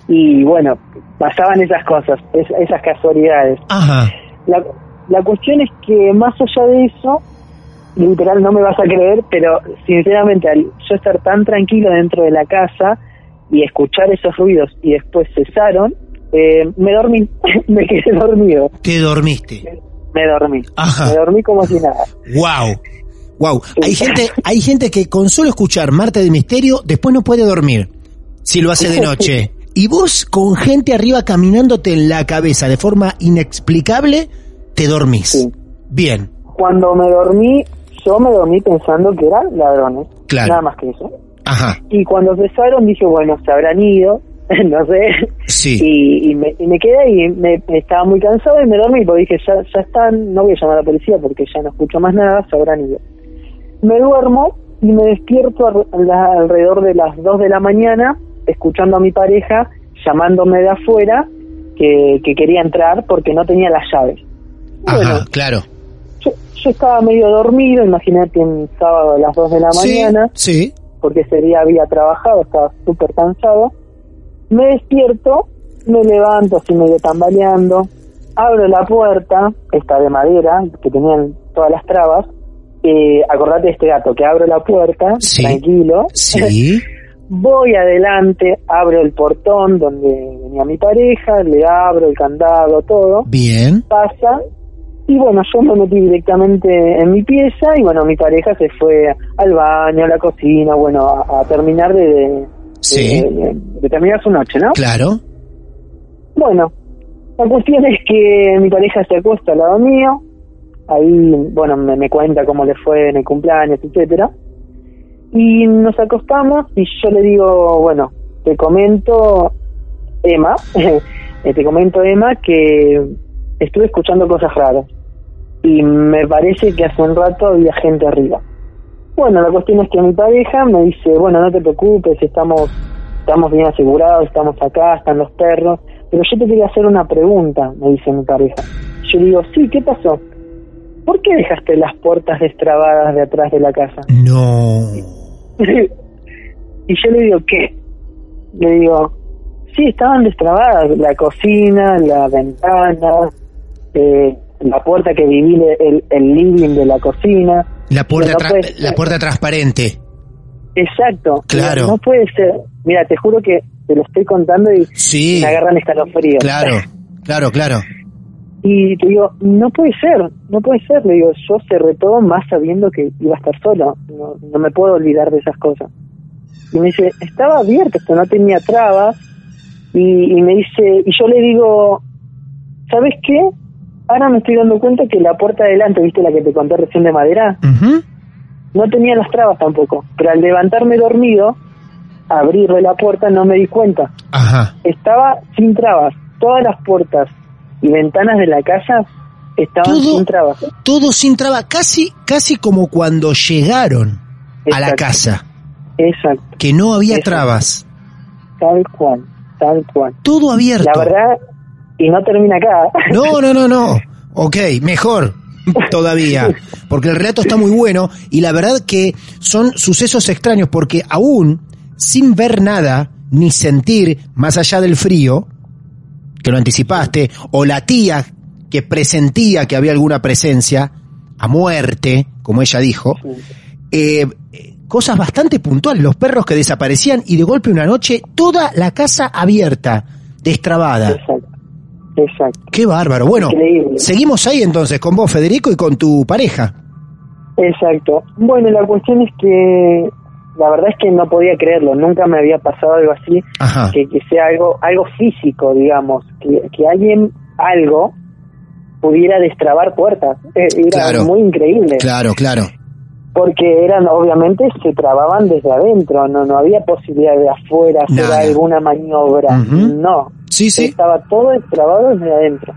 Y bueno, pasaban esas cosas, es- esas casualidades.
Ajá.
La, la cuestión es que más allá de eso, literal no me vas a creer, pero sinceramente al yo estar tan tranquilo dentro de la casa y escuchar esos ruidos y después cesaron, eh, me dormí, me quedé dormido,
Te dormiste.
me dormí,
Ajá.
me dormí como si nada.
Wow. Wow. Hay gente, hay gente que con solo escuchar Marte de Misterio después no puede dormir. Si lo hace de noche. Y vos con gente arriba caminándote en la cabeza de forma inexplicable, te dormís.
Sí.
Bien.
Cuando me dormí, yo me dormí pensando que eran ladrones,
Claro.
nada más que eso.
Ajá.
Y cuando cesaron dije, bueno, se habrán ido, no sé,
Sí.
y, y me, y me quedé y me, estaba muy cansado y me dormí porque dije ya, ya están, no voy a llamar a la policía porque ya no escucho más nada, se habrán ido. Me duermo y me despierto a la- alrededor de las 2 de la mañana escuchando a mi pareja llamándome de afuera que, que quería entrar porque no tenía las llaves.
Ajá,
Bueno,
claro.
Yo, yo estaba medio dormido, imagínate un sábado a las 2 de la mañana
Sí.
porque ese día había trabajado, estaba súper cansado. Me despierto, me levanto así medio tambaleando, abro la puerta, esta de madera, que tenían todas las trabas. Eh, acordate de este gato, que abro la puerta,
Sí.
tranquilo.
Sí.
Voy adelante, abro el portón donde venía mi pareja, le abro el candado, todo
Bien.
pasa y bueno, yo me metí directamente en mi pieza y bueno, mi pareja se fue al baño, a la cocina, bueno, a, a terminar de, de,
Sí.
de- de terminar su noche, ¿no?
Claro.
Bueno, la cuestión es que mi pareja se acuesta al lado mío, ahí, bueno, me, me cuenta cómo le fue en el cumpleaños, etcétera, y nos acostamos y yo le digo, bueno, te comento, Emma, eh, te comento, Emma, que estuve escuchando cosas raras y me parece que hace un rato había gente arriba. Bueno, la cuestión es que mi pareja me dice, bueno, no te preocupes, estamos, estamos bien asegurados, estamos acá, están los perros, pero yo te quería hacer una pregunta, me dice mi pareja. Yo le digo, sí, ¿qué pasó? ¿Por qué dejaste las puertas destrabadas de atrás de la casa?
No.
y yo le digo, ¿qué? Le digo, sí, estaban destrabadas, la cocina, la ventana, eh, la puerta que divide el, el living de la cocina.
La puerta,
No ser.
la puerta transparente.
Exacto.
Claro.
No puede ser. Mira, te juro que te lo estoy contando y
Sí.
me agarran escalofríos.
Claro. Claro, claro.
Y te digo, no puede ser, no puede ser. Le digo, yo cerré todo más sabiendo que iba a estar solo. No, no me puedo olvidar de esas cosas. Y me dice, estaba abierto, esto no tenía trabas. Y, y me dice, y yo le digo, ¿sabes qué? Ahora me estoy dando cuenta que la puerta de adelante, ¿viste la que te conté recién de madera? No tenía las trabas tampoco. Pero al levantarme dormido, abrirle la puerta, no me di cuenta.
Ajá.
Estaba sin trabas. Todas las puertas y ventanas de la casa estaban
Todo-
sin trabas.
Todo sin traba, casi, casi como cuando llegaron a la casa.
Exacto.
Que no había
Exacto.
trabas.
Tal cual, tal cual.
Todo abierto.
La verdad, y no termina acá.
No, no, no, no. Ok, mejor todavía. Porque el relato está muy bueno y la verdad que son sucesos extraños porque aún sin ver nada ni sentir más allá del frío, que lo anticipaste, o la tía que presentía que había alguna presencia, a muerte, como ella dijo, eh, cosas bastante puntuales, los perros que desaparecían y de golpe una noche toda la casa abierta, destrabada.
Exacto, exacto.
Qué bárbaro. Bueno,
Increíble.
seguimos ahí entonces con vos, Federico, y con tu pareja.
Exacto. Bueno, la cuestión es que la verdad es que no podía creerlo, nunca me había pasado algo así,
Ajá.
que, que sea algo algo físico, digamos, que, que alguien, algo, pudiera destrabar puertas. Eh, Era
Claro.
muy increíble.
Claro, claro.
Porque eran, obviamente, se trababan desde adentro, no no había posibilidad de afuera hacer
Nada.
alguna maniobra,
Ujú.
no.
Sí, sí.
Estaba todo destrabado desde adentro.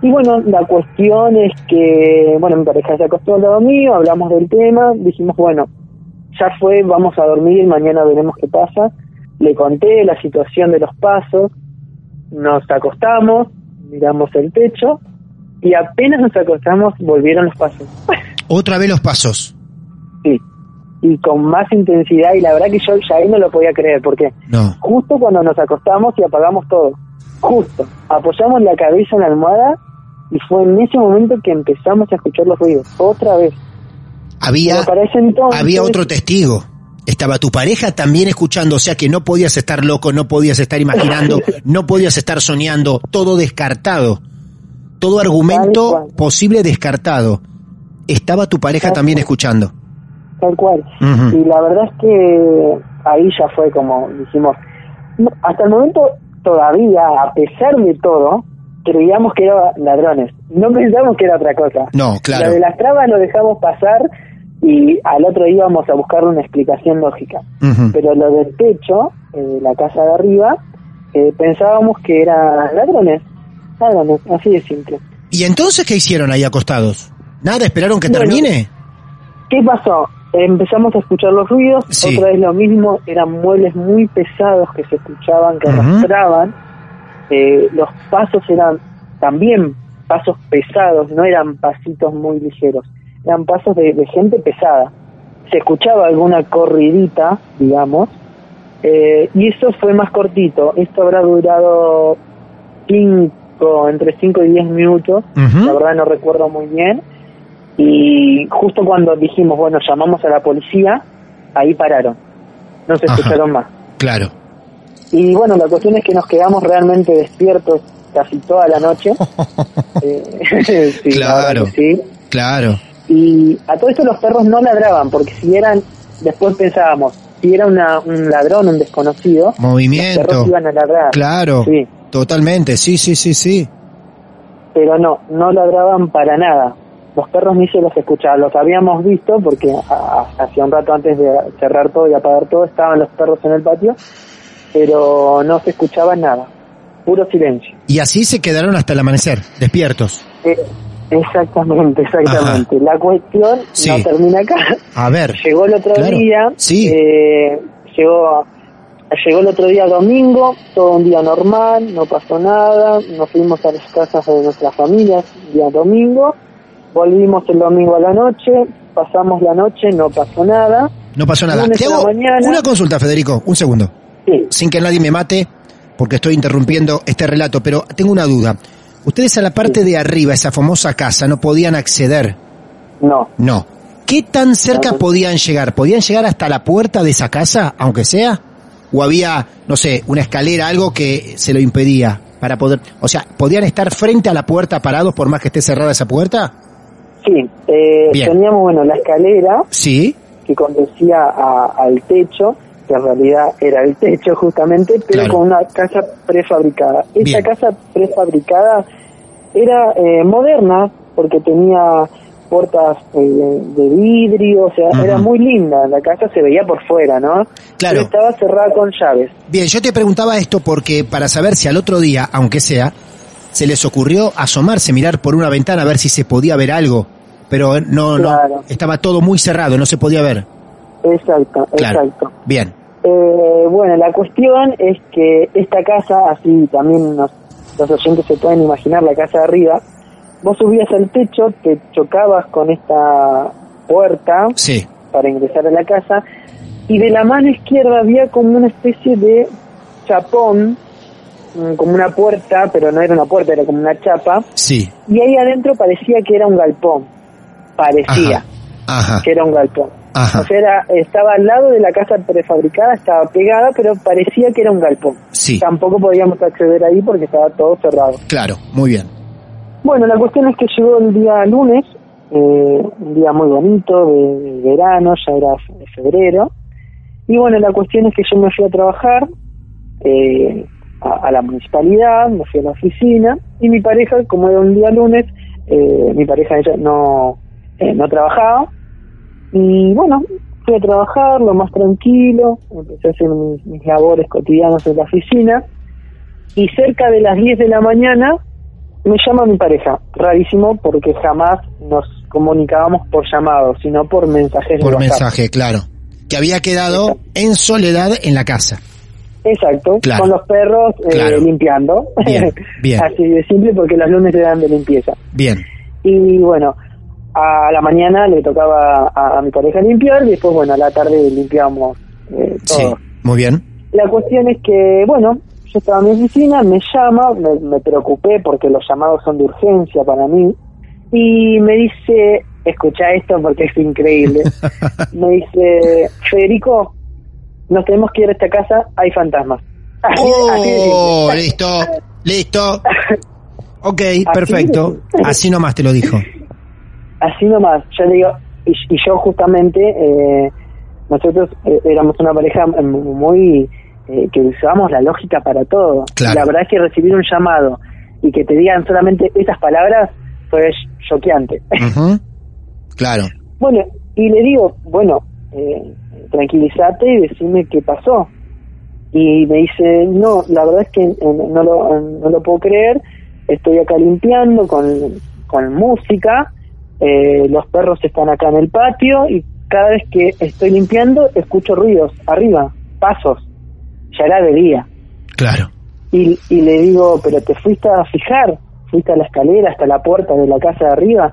Y bueno, la cuestión es que, bueno, mi pareja se acostó al lado mío, hablamos del tema, dijimos, bueno, ya fue, vamos a dormir, mañana veremos qué pasa. Le conté la situación de los pasos, nos acostamos, miramos el techo y apenas nos acostamos volvieron los pasos.
Otra vez los pasos.
sí. Y con más intensidad y la verdad que yo ya ahí no lo podía creer porque
No.
justo cuando nos acostamos y apagamos todo, justo, apoyamos la cabeza en la almohada y fue en ese momento que empezamos a escuchar los ruidos, otra vez.
Había,
entonces-
había otro testigo. Estaba tu pareja también escuchando, o sea que no podías estar loco, no podías estar imaginando, no podías estar soñando, todo descartado. Todo argumento posible descartado. Estaba tu pareja
Tal
también
cual.
escuchando.
Tal cual. Y la verdad es que ahí ya fue como dijimos, hasta el momento todavía, a pesar de todo, creíamos que eran ladrones. No pensamos que era otra cosa.
No,
La
claro.
de las trabas lo dejamos pasar y al otro día íbamos a buscar una explicación lógica. Pero lo del techo, eh, de la casa de arriba, eh, pensábamos que eran ladrones. Ladrones, así de simple.
¿Y entonces qué hicieron ahí acostados? ¿Nada? ¿Esperaron que
Bueno.
termine?
¿Qué pasó? Empezamos a escuchar los ruidos,
Sí.
otra vez lo mismo, eran muebles muy pesados que se escuchaban, que arrastraban, Eh, los pasos eran también pasos pesados, no eran pasitos muy ligeros, eran pasos de, de gente pesada. Se escuchaba alguna corridita, digamos, eh, y eso fue más cortito, esto habrá durado cinco, entre 5 y 10 minutos, la verdad no recuerdo muy bien, y justo cuando dijimos, bueno, llamamos a la policía, ahí pararon, no se
Ajá.
escucharon más.
Claro.
Y bueno, la cuestión es que nos quedamos realmente despiertos casi toda la noche. Eh, sí,
Claro.
sí.
Claro.
Y a todo esto los perros no ladraban, porque si eran, después pensábamos, si era una, un ladrón, un desconocido, los
Movimiento.
perros iban a ladrar.
Claro.
Sí,
Totalmente. Sí, sí, sí, sí.
pero no, no ladraban para nada. Los perros ni se los escuchaban, los habíamos visto porque hacía un rato antes de cerrar todo y apagar todo estaban los perros en el patio, pero no se escuchaba nada, puro silencio.
Y así se quedaron hasta el amanecer, despiertos.
Eh, exactamente, exactamente. La cuestión
Sí.
no termina acá.
A ver.
Llegó el otro
Claro.
día,
Sí.
eh, llegó, llegó el otro día domingo, todo un día normal, no pasó nada, nos fuimos a las casas de nuestras familias, día domingo, volvimos el domingo a la noche, pasamos la noche, no pasó nada,
No pasó nada.
Lunes
Te hago
mañana.
una consulta, Federico. Un segundo.
sí,
Sin que nadie me mate, porque estoy interrumpiendo este relato, pero tengo una duda. Ustedes a la parte de arriba, esa famosa casa, no podían acceder.
no,
No. ¿Qué tan cerca podían llegar? ¿Podían llegar hasta la puerta de esa casa, aunque sea? ¿O había, no sé, una escalera, algo que se lo impedía para poder... O sea, ¿podían estar frente a la puerta parados por más que esté cerrada esa puerta?
Sí, eh, teníamos, bueno, la escalera,
Sí.
que conducía a- al techo, que en realidad era el techo justamente, pero
Claro.
con una casa prefabricada. Esa casa prefabricada era eh, moderna porque tenía puertas eh, de vidrio, o sea, era muy linda, la casa se veía por fuera, ¿no?
Claro.
Pero estaba cerrada con llaves.
Bien, yo te preguntaba esto porque para saber si al otro día, aunque sea, se les ocurrió asomarse, mirar por una ventana a ver si se podía ver algo, pero no,
Claro.
no, estaba todo muy cerrado, no se podía ver.
Exacto,
Claro.
exacto.
Bien.
Eh, bueno, la cuestión es que esta casa, así también nos- los oyentes se pueden imaginar la casa de arriba, vos subías al techo, te chocabas con esta puerta
Sí.
para ingresar a la casa y de la mano izquierda había como una especie de chapón, mm, como una puerta, pero no era una puerta, era como una chapa,
Sí.
y ahí adentro parecía que era un galpón, parecía
Ajá. Ajá.
que era un galpón.
Ajá.
O sea, era- estaba al lado de la casa prefabricada, estaba pegada, pero parecía que era un galpón.
Sí.
Tampoco podíamos acceder ahí porque estaba todo cerrado.
Claro, muy bien.
Bueno, la cuestión es que llegó el día lunes, eh, un día muy bonito de, de verano, ya era fe- febrero. Y bueno, la cuestión es que yo me fui a trabajar eh, a, a la municipalidad, me fui a la oficina y mi pareja, como era un día lunes, eh, mi pareja ella no, eh, no trabajaba. Y bueno, fui a trabajar lo más tranquilo, empecé a hacer mis, mis labores cotidianas en la oficina y cerca de las 10 de la mañana me llama mi pareja, rarísimo porque jamás nos comunicábamos por llamado, sino por mensajes
Por mensaje, claro. Que había quedado en soledad en la casa.
Exacto,
Claro.
con los perros eh,
Claro.
limpiando.
Bien, bien.
Así de simple porque los lunes eran de limpieza.
Bien.
Y bueno, a la mañana le tocaba a, a mi pareja limpiar y después, bueno, a la tarde limpiamos eh,
Sí.
todo.
Muy bien.
La cuestión es que, bueno, yo estaba en mi oficina, me llama, me, me preocupé porque los llamados son de urgencia para mí, y me dice, escucha esto porque es increíble, me dice, Federico, nos tenemos que ir a esta casa, hay fantasmas. Así,
Oh, listo, listo. Ok,
Así
perfecto. Así nomás te lo dijo.
Así nomás, yo le digo, y, y yo justamente, eh, nosotros eh, éramos una pareja muy, eh, que usábamos la lógica para todo.
Claro.
La verdad es que recibir un llamado y que te digan solamente esas palabras fue choqueante.
Claro.
bueno, y le digo, bueno, eh, tranquilízate y decime qué pasó. Y me dice, no, la verdad es que eh, no, lo, no lo puedo creer, estoy acá limpiando con, con música, eh, los perros están acá en el patio y cada vez que estoy limpiando escucho ruidos arriba, pasos, ya era de día.
Claro.
Y, y le digo, pero te fuiste a fijar, fuiste a la escalera hasta la puerta de la casa de arriba.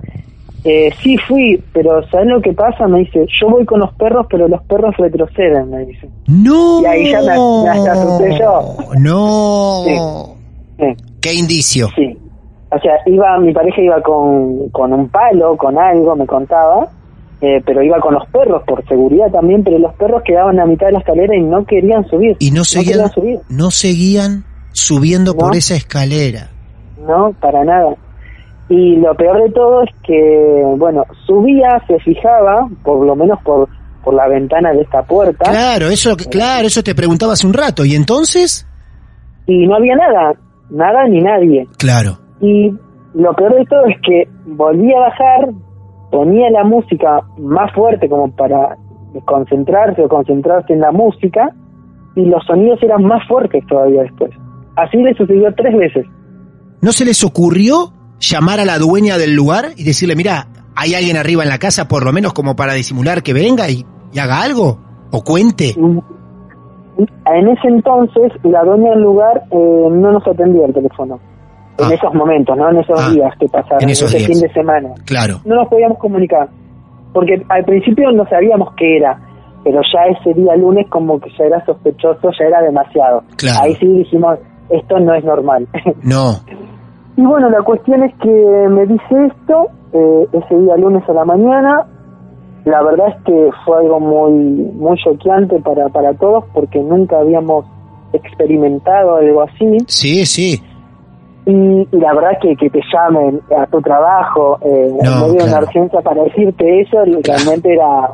Eh, sí fui, pero ¿sabes lo que pasa? Me dice, yo voy con los perros, pero los perros retroceden, me dice.
No.
Y ahí ya me- me hasta asusté yo.
No.
Sí.
Qué indicio.
Sí. O sea, iba, mi pareja iba con, con un palo, con algo, me contaba, eh, pero iba con los perros por seguridad también, pero los perros quedaban a mitad de la escalera y no querían subir.
Y no seguían,
subir,
no seguían subiendo
No.
por esa escalera.
no, para nada. Y lo peor de todo es que, bueno, subía, se fijaba, por lo menos por, por la ventana de esta puerta,
Claro, eso, claro, eso te preguntaba hace un rato. ¿Y entonces?
y no había nada, nada ni nadie.
Claro.
Y lo peor de todo es que volví a bajar, ponía la música más fuerte como para concentrarse o concentrarse en la música y los sonidos eran más fuertes todavía después. Así le sucedió tres veces.
¿No se les ocurrió llamar a la dueña del lugar y decirle, mira, hay alguien arriba en la casa, por lo menos como para disimular que venga y, y haga algo? ¿O cuente?
En ese entonces la dueña del lugar eh, no nos atendía el teléfono. En
Ah.
esos momentos, ¿no? En esos
Ah.
días que pasaron,
En esos
ese
días.
fin de semana.
Claro.
no nos podíamos comunicar. Porque al principio no sabíamos qué era, pero ya ese día lunes como que ya era sospechoso, ya era demasiado.
Claro.
Ahí sí dijimos, esto no es normal.
No.
y bueno, la cuestión es que me dice esto, eh, ese día lunes a la mañana, la verdad es que fue algo muy muy choqueante para, para todos porque nunca habíamos experimentado algo así.
Sí, sí.
Y, y la verdad que, que te llamen a tu trabajo eh,
No,
en medio de una
claro.
urgencia para decirte eso realmente era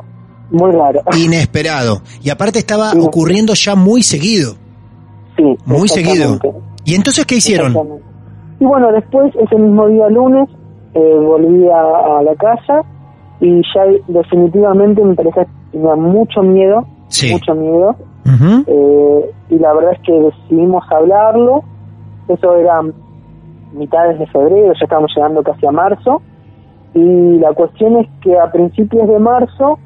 muy raro.
Inesperado. Y aparte estaba
Sí.
ocurriendo ya muy seguido.
Sí,
Muy seguido. ¿Y entonces qué hicieron?
Y bueno, después, ese mismo día lunes, eh, volví a, a la casa y ya definitivamente mi pareja tenía mucho miedo,
Sí.
mucho miedo. Eh, y la verdad es que decidimos hablarlo. Eso era mitades de febrero, ya estábamos llegando casi a marzo. Y la cuestión es que a principios de marzo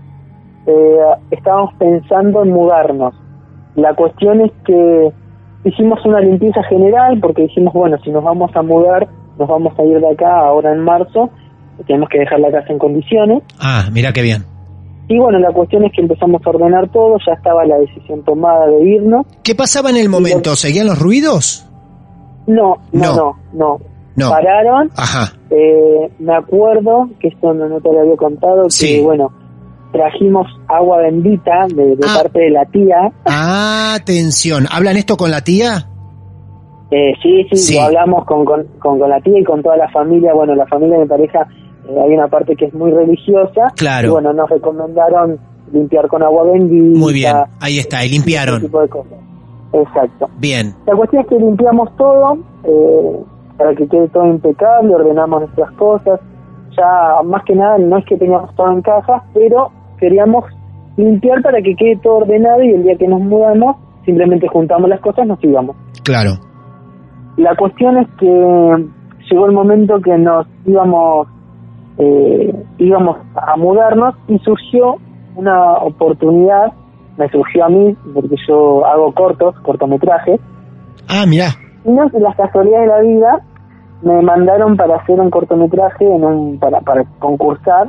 eh, estábamos pensando en mudarnos. La cuestión es que hicimos una limpieza general porque dijimos, bueno, si nos vamos a mudar, nos vamos a ir de acá ahora en marzo, tenemos que dejar la casa en condiciones.
Ah, mira qué bien.
Y bueno, la cuestión es que empezamos a ordenar todo, ya estaba la decisión tomada de irnos.
¿Qué pasaba en el momento? ¿Seguían los ruidos?
No, no,
No.
no, no. Pararon,
Ajá.
eh, me acuerdo, que esto no, no te lo había contado,
Sí.
que bueno, trajimos agua bendita de, de
Ah.
parte de la tía.
Atención, ¿hablan esto con la tía?
Eh, sí, sí,
Sí.
lo hablamos con, con, con, con la tía y con toda la familia. Bueno, la familia de mi pareja, eh, hay una parte que es muy religiosa.
Claro.
Y bueno, nos recomendaron limpiar con agua bendita.
Muy bien, ahí está, y limpiaron.
tipo de cosas. Exacto.
Bien,
La cuestión es que limpiamos todo eh, para que quede todo impecable, ordenamos nuestras cosas. Ya, más que nada, no es que teníamos todo en cajas, pero queríamos limpiar para que quede todo ordenado y el día que nos mudamos, simplemente juntamos las cosas, nos íbamos.
claro.
La cuestión es que llegó el momento que nos íbamos eh, íbamos a mudarnos y surgió una oportunidad, me surgió a mí, porque yo hago cortos, cortometrajes,
Ah, mira.
y no sé, las casualidades de la vida me mandaron para hacer un cortometraje en un, para, para concursar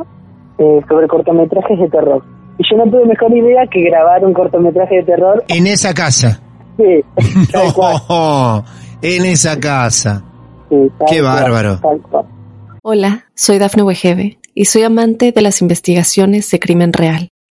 eh, sobre cortometrajes de terror. Y yo no tuve mejor idea que grabar un cortometraje de terror.
En esa casa.
Sí, cual,
No, en esa casa.
sí,
Qué
cual,
bárbaro.
Hola, soy Dafne Wegebe y soy amante de las investigaciones de crimen real.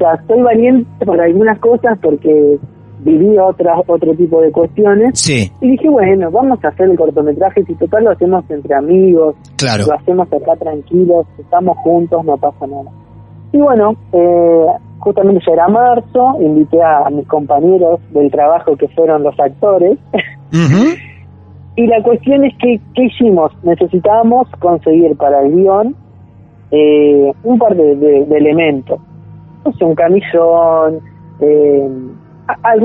sea, soy valiente por algunas cosas porque viví otras otro tipo de cuestiones
Sí,
y dije, bueno, vamos a hacer el cortometraje, si total lo hacemos entre amigos,
claro.
lo hacemos acá tranquilos, estamos juntos, no pasa nada. Y bueno, eh, justamente ya era marzo, invité a, mis compañeros del trabajo que fueron los actores, y la cuestión es que, ¿qué hicimos? Necesitábamos conseguir para el guion eh, un par de, de- de elementos. No sé, un camisón, eh,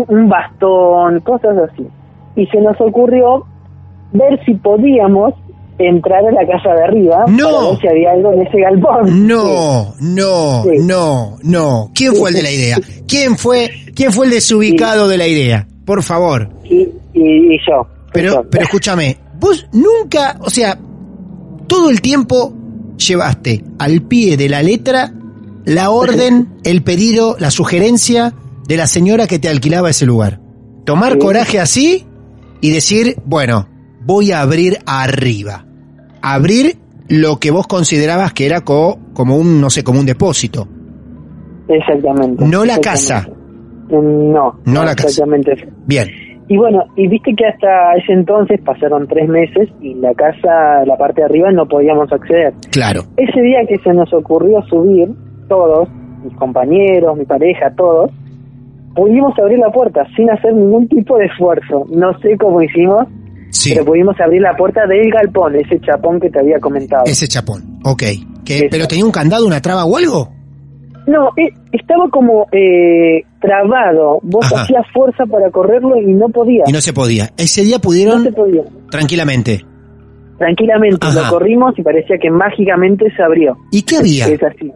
un bastón, cosas así. Y se nos ocurrió ver si podíamos entrar a la casa de arriba
No.
para ver si había algo en ese galpón.
No, no,
Sí.
no, no. ¿Quién fue el de la idea? ¿Quién fue, quién fue el desubicado de la idea? Por favor.
Y, y- y yo.
Pero,
yo.
pero escúchame, vos nunca, o sea, todo el tiempo llevaste al pie de la letra la orden, el pedido, la sugerencia de la señora que te alquilaba ese lugar. Tomar
Sí.
coraje así y decir, bueno, voy a abrir arriba. Abrir lo que vos considerabas que era co- como un, no sé, como un depósito.
Exactamente.
No la
exactamente. Mm, No,
No la casa.
exactamente.
Bien,
Y bueno, y viste que hasta ese entonces pasaron tres meses y la casa, la parte de arriba, no podíamos acceder.
claro.
Ese día que se nos ocurrió subir, todos, mis compañeros, mi pareja, todos, pudimos abrir la puerta sin hacer ningún tipo de esfuerzo. No sé cómo hicimos,
Sí,
pero pudimos abrir la puerta del galpón, ese chapón que te había comentado.
ese chapón. Ok. ¿Qué. ¿Pero tenía un candado, una traba o algo?
No, eh, estaba como eh, trabado. Vos
Ajá.
hacías fuerza para correrlo y no podías.
Y no se podía. Ese día
No
pudieron
se podía.
tranquilamente.
Tranquilamente
Ajá.
lo corrimos y parecía que mágicamente se abrió.
¿Y qué había?
Es así.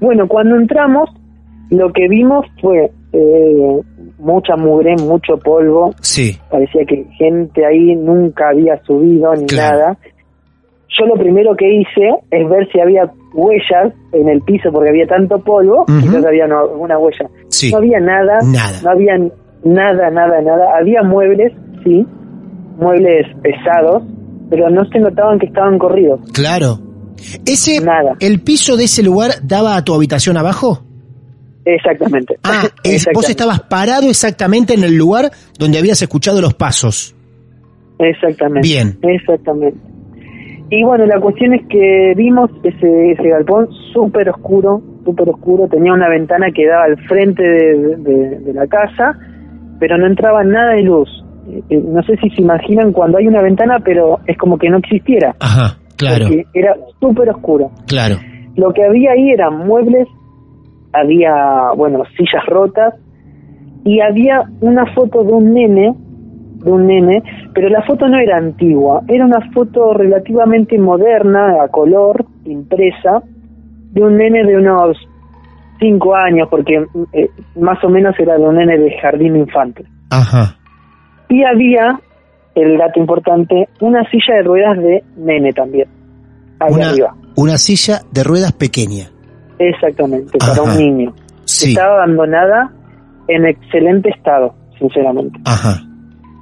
Bueno, cuando entramos, lo que vimos fue eh, mucha mugre, mucho polvo.
Sí,
Parecía que gente ahí nunca había subido ni
Claro.
nada. Yo lo primero que hice es ver si había huellas en el piso porque había tanto polvo.
Ujú.
Quizás había no- una huella.
sí.
No había nada.
Nada.
No había nada, nada, nada. Había muebles, sí, muebles pesados, pero no se notaban que estaban corridos.
Claro. Ese,
Nada.
¿El piso de ese lugar daba a tu habitación abajo?
Exactamente.
Ah, es- vos estabas parado exactamente en el lugar donde habías escuchado los pasos.
Exactamente.
Bien.
Exactamente. Y bueno, la cuestión es que vimos ese, ese galpón súper oscuro, súper oscuro, tenía una ventana que daba al frente de, de- de la casa, pero no entraba nada de luz. Eh, eh, no sé si se imaginan cuando hay una ventana, pero es como que no existiera.
Ajá, claro,
porque era súper oscuro.
claro.
Lo que había ahí eran muebles, había, bueno, sillas rotas y había una foto de un nene, de un nene, pero la foto no era antigua, era una foto relativamente moderna, a color, impresa, de un nene de unos cinco años, porque eh, más o menos era de un nene de jardín infante.
Ajá.
Y había, el dato importante, una silla de ruedas de nene también, ahí
Una,
arriba.
una silla de ruedas pequeña.
Exactamente, para un niño.
Sí.
Estaba abandonada en excelente estado, sinceramente.
Ajá.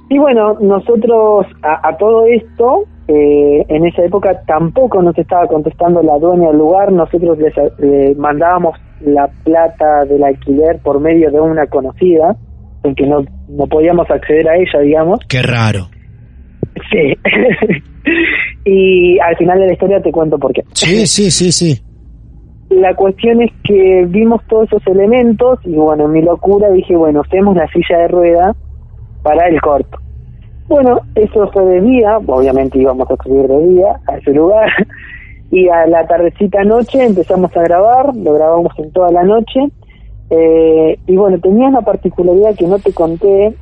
Y bueno, nosotros a, a todo esto, eh, en esa época tampoco nos estaba contestando la dueña del lugar, nosotros les mandábamos la plata del alquiler por medio de una conocida, porque no, no podíamos acceder a ella, digamos.
Qué raro.
Sí. y al final de la historia te cuento por qué.
Sí, sí, sí, sí.
La cuestión es que vimos todos esos elementos y bueno, en mi locura dije, bueno, usemos la silla de rueda para el corto. Bueno, eso fue de día, obviamente íbamos a subir de día a ese lugar y a la tardecita noche empezamos a grabar, lo grabamos en toda la noche eh, y bueno, tenía una particularidad que no te conté,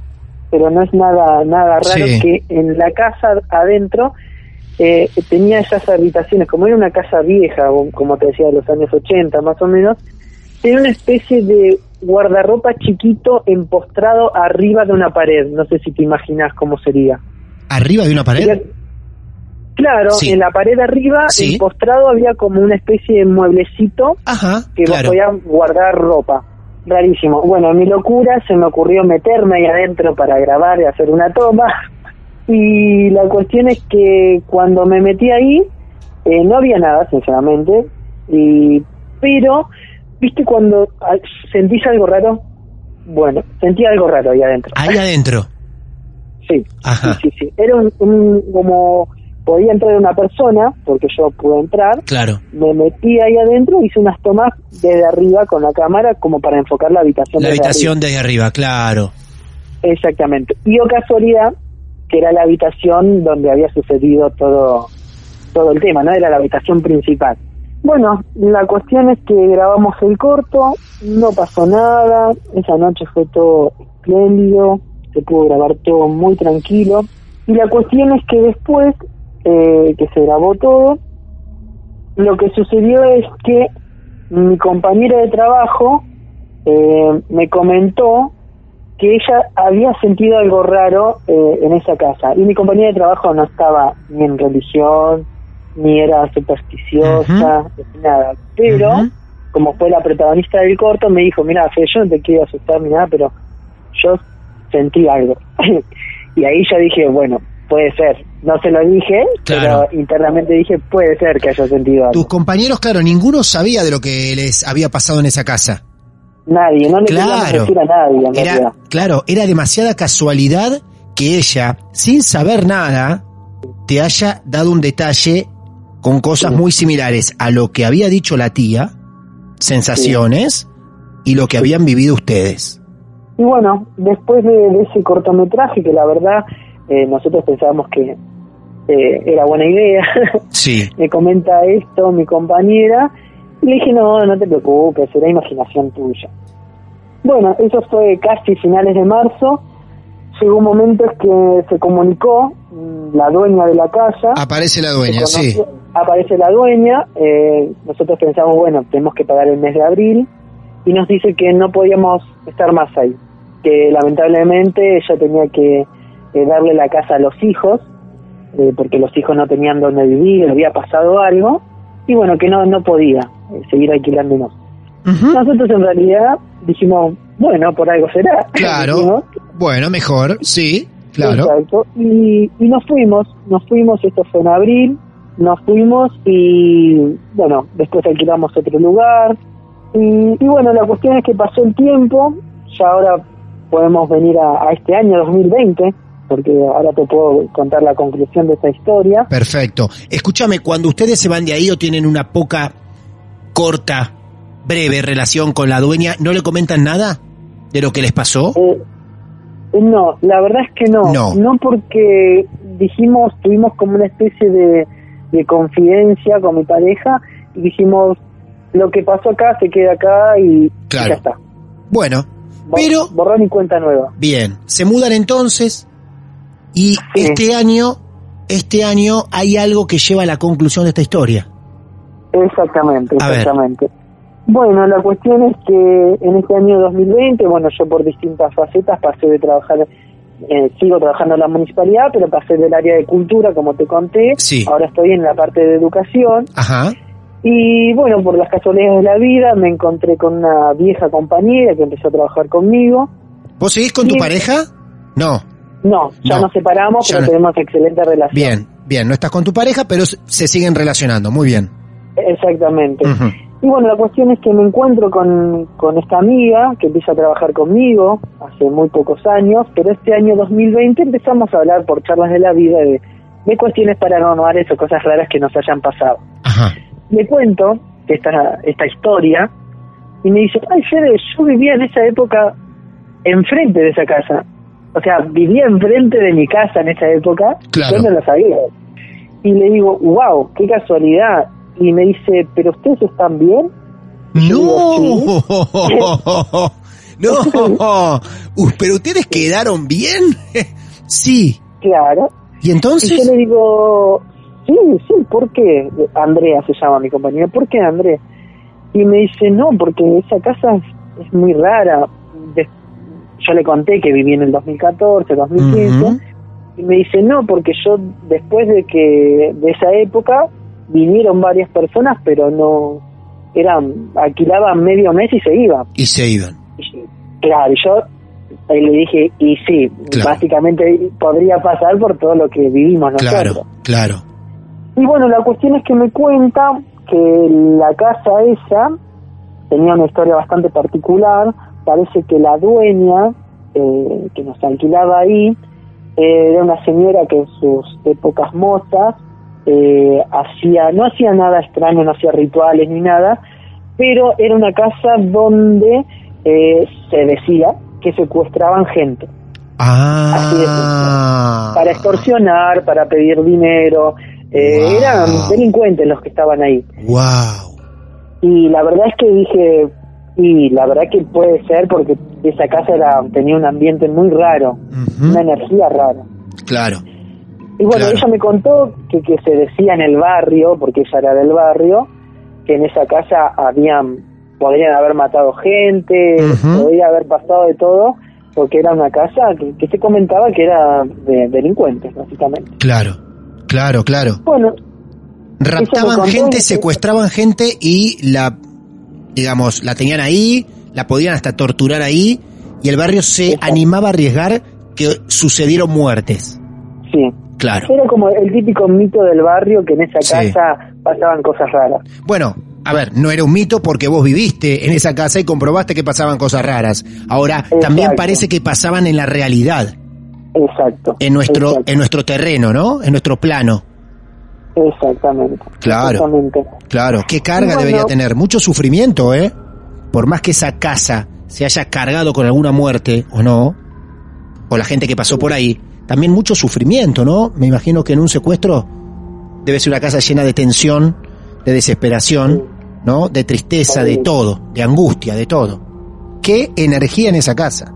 pero no es nada nada raro,
Sí.
que en la casa adentro eh, tenía esas habitaciones, como era una casa vieja, como te decía, de los años 80 más o menos, tenía una especie de guardarropa chiquito empostrado arriba de una pared. No sé si te imaginas cómo sería.
¿Arriba de una pared?
Claro,
Sí.
en la pared arriba,
Sí.
empostrado, había como una especie de mueblecito
Ajá,
que vos
claro.
podías guardar ropa. Rarísimo. Bueno, en mi locura se me ocurrió meterme ahí adentro para grabar y hacer una toma. Y la cuestión es que cuando me metí ahí, eh, no había nada, sinceramente. Y, pero, ¿viste cuando ah, sentís algo raro? Bueno, sentí algo raro ahí adentro.
Ahí adentro.
Sí,
Ajá.
sí, sí, sí. Era un, un- como podía entrar una persona, porque yo pude entrar,
Claro.
me metí ahí adentro, hice unas tomas desde arriba con la cámara como para enfocar la habitación.
La
desde
habitación desde arriba, claro.
arriba. Exactamente. Y o casualidad que era la habitación donde había sucedido todo, todo el tema, ¿no? Era la habitación principal. Bueno, la cuestión es que grabamos el corto, no pasó nada, esa noche fue todo espléndido, se pudo grabar todo muy tranquilo. Y la cuestión es que después eh, que se grabó todo, lo que sucedió es que mi compañera de trabajo eh, me comentó que ella había sentido algo raro eh, en esa casa. Y mi compañera de trabajo no estaba ni en religión, ni era supersticiosa, ni nada. Pero, como fue la protagonista del corto, me dijo, mira, Fede, yo no te quiero asustar ni nada, pero yo sentí algo. y ahí yo dije, bueno, puede ser. No se lo dije,
Claro.
pero internamente dije, puede ser que haya sentido algo.
Tus compañeros, claro, ninguno sabía de lo que les había pasado en esa casa.
Nadie, no le
Claro.
decir a nadie, en
Era, claro, era demasiada casualidad que ella, sin saber nada, te haya dado un detalle con cosas muy similares a lo que había dicho la tía, sensaciones, y lo que habían vivido ustedes.
Y bueno, después de, de ese cortometraje, que la verdad eh, nosotros pensábamos que eh, era buena idea,
Sí.
me comenta esto mi compañera, y le dije, no, no te preocupes, será imaginación tuya. Bueno, eso fue casi finales de marzo, llegó un momento en que se comunicó mm, la dueña de la casa,
Aparece la dueña, sí.
aparece la dueña, eh, nosotros pensamos, bueno, tenemos que pagar el mes de abril, y nos dice que no podíamos estar más ahí, que lamentablemente ella tenía que eh, darle la casa a los hijos, eh, porque los hijos no tenían dónde vivir, había pasado algo, y bueno, que no, no podía eh, seguir alquilándonos. Nosotros en realidad dijimos, bueno, por algo será.
Claro. Bueno, mejor, sí, claro.
Exacto. Y, y nos fuimos, nos fuimos, esto fue en abril, nos fuimos y bueno, después alquilamos otro lugar. Y, y bueno, la cuestión es que pasó el tiempo, ya ahora podemos venir a, a este año 2020, porque ahora te puedo contar la conclusión de esta historia.
Perfecto. Escúchame, cuando ustedes se van de ahí o tienen una poca corta breve relación con la dueña, ¿no le comentan nada de lo que les pasó?
Eh, no, la verdad es que no.
No.
porque dijimos, tuvimos como una especie de, de confidencia con mi pareja y dijimos, lo que pasó acá se queda acá y
Claro.
ya está.
Bueno,
Bo-
pero
Borrón y cuenta nueva.
bien, se mudan entonces y este año, este año hay algo que lleva a la conclusión de esta historia.
Exactamente, exactamente. Bueno, la cuestión es que en este año 2020, bueno, yo por distintas facetas pasé de trabajar, eh, sigo trabajando en la municipalidad, pero pasé del área de cultura, como te conté.
Sí.
Ahora estoy en la parte de educación.
Ajá.
Y bueno, por las casualidades de la vida, me encontré con una vieja compañera que empezó a trabajar conmigo.
¿Vos seguís con tu pareja? No.
No, ya
No.
nos separamos,
Ya
pero
no.
tenemos excelente relación.
Bien, bien, no estás con tu pareja, pero se siguen relacionando, muy bien.
Exactamente. Y bueno, la cuestión es que me encuentro con, con esta amiga que empieza a trabajar conmigo hace muy pocos años, pero este año 2020 empezamos a hablar por charlas de la vida de, de cuestiones paranormales o cosas raras que nos hayan pasado.
Ajá.
Le cuento esta, esta historia y me dice, ay Fede, yo vivía en esa época enfrente de esa casa. O sea, vivía enfrente de mi casa en esa época,
Claro.
yo no lo sabía. Y le digo, wow, qué casualidad. Y me dice, ¿pero ustedes están bien?
No, no, pero ustedes quedaron bien. sí.
Claro.
¿Y
Y
entonces?
yo le digo, sí, sí, ¿por qué? Andrea se llama mi compañera, ¿por qué Andrea? Y me dice, no, porque esa casa es, es muy rara. Yo le conté que viví en el 2014, 2015,
Ujú.
y me dice, no, porque yo después de que, de esa época, vinieron varias personas, pero no, eran, alquilaban medio mes y se iban.
Y se iban.
Y- Claro, y yo ahí le dije, y sí,
Claro.
básicamente podría pasar por todo lo que vivimos nosotros.
Claro, claro.
Y bueno, la cuestión es que me cuenta que la casa esa tenía una historia bastante particular. Parece que la dueña eh, que nos alquilaba ahí eh, era una señora que en sus épocas mozas eh, hacía, no hacía nada extraño, no hacía rituales ni nada, pero era una casa donde eh, se decía que secuestraban gente Así de
Ah.
para extorsionar, para pedir dinero. Eh,
Wow.
Eran delincuentes los que estaban ahí.
Wow.
Y la verdad es que dije, y la verdad que puede ser porque esa casa era tenía un ambiente muy raro, una energía rara.
Claro.
Y bueno,
Claro.
ella me contó que, que se decía en el barrio, porque ella era del barrio, que en esa casa habían, podrían haber matado gente,
Ujú.
podría haber pasado de todo, porque era una casa que, que se comentaba que era de delincuentes, básicamente.
Claro. Claro, claro.
Bueno,
Raptaban gente, secuestraban gente y la, digamos, la tenían ahí, la podían hasta torturar ahí y el barrio se
Exacto.
animaba a arriesgar que sucedieron muertes.
sí.
Claro.
Era como el típico mito del barrio que en esa
Sí.
casa pasaban cosas raras.
Bueno, a ver, no era un mito porque vos viviste en esa casa y comprobaste que pasaban cosas raras. Ahora, también parece que pasaban en la realidad,
Exacto.
en nuestro,
Exacto.
en nuestro terreno, ¿no? En nuestro plano.
Exactamente.
Claro.
Exactamente.
Claro, qué carga
Bueno.
debería tener. Mucho sufrimiento, ¿eh? Por más que esa casa se haya cargado con alguna muerte o no, o la gente que pasó por ahí, también mucho sufrimiento, ¿no? Me imagino que en un secuestro debe ser una casa llena de tensión, de desesperación, ¿no? De tristeza, de todo, de angustia, de todo. ¿Qué energía en esa casa?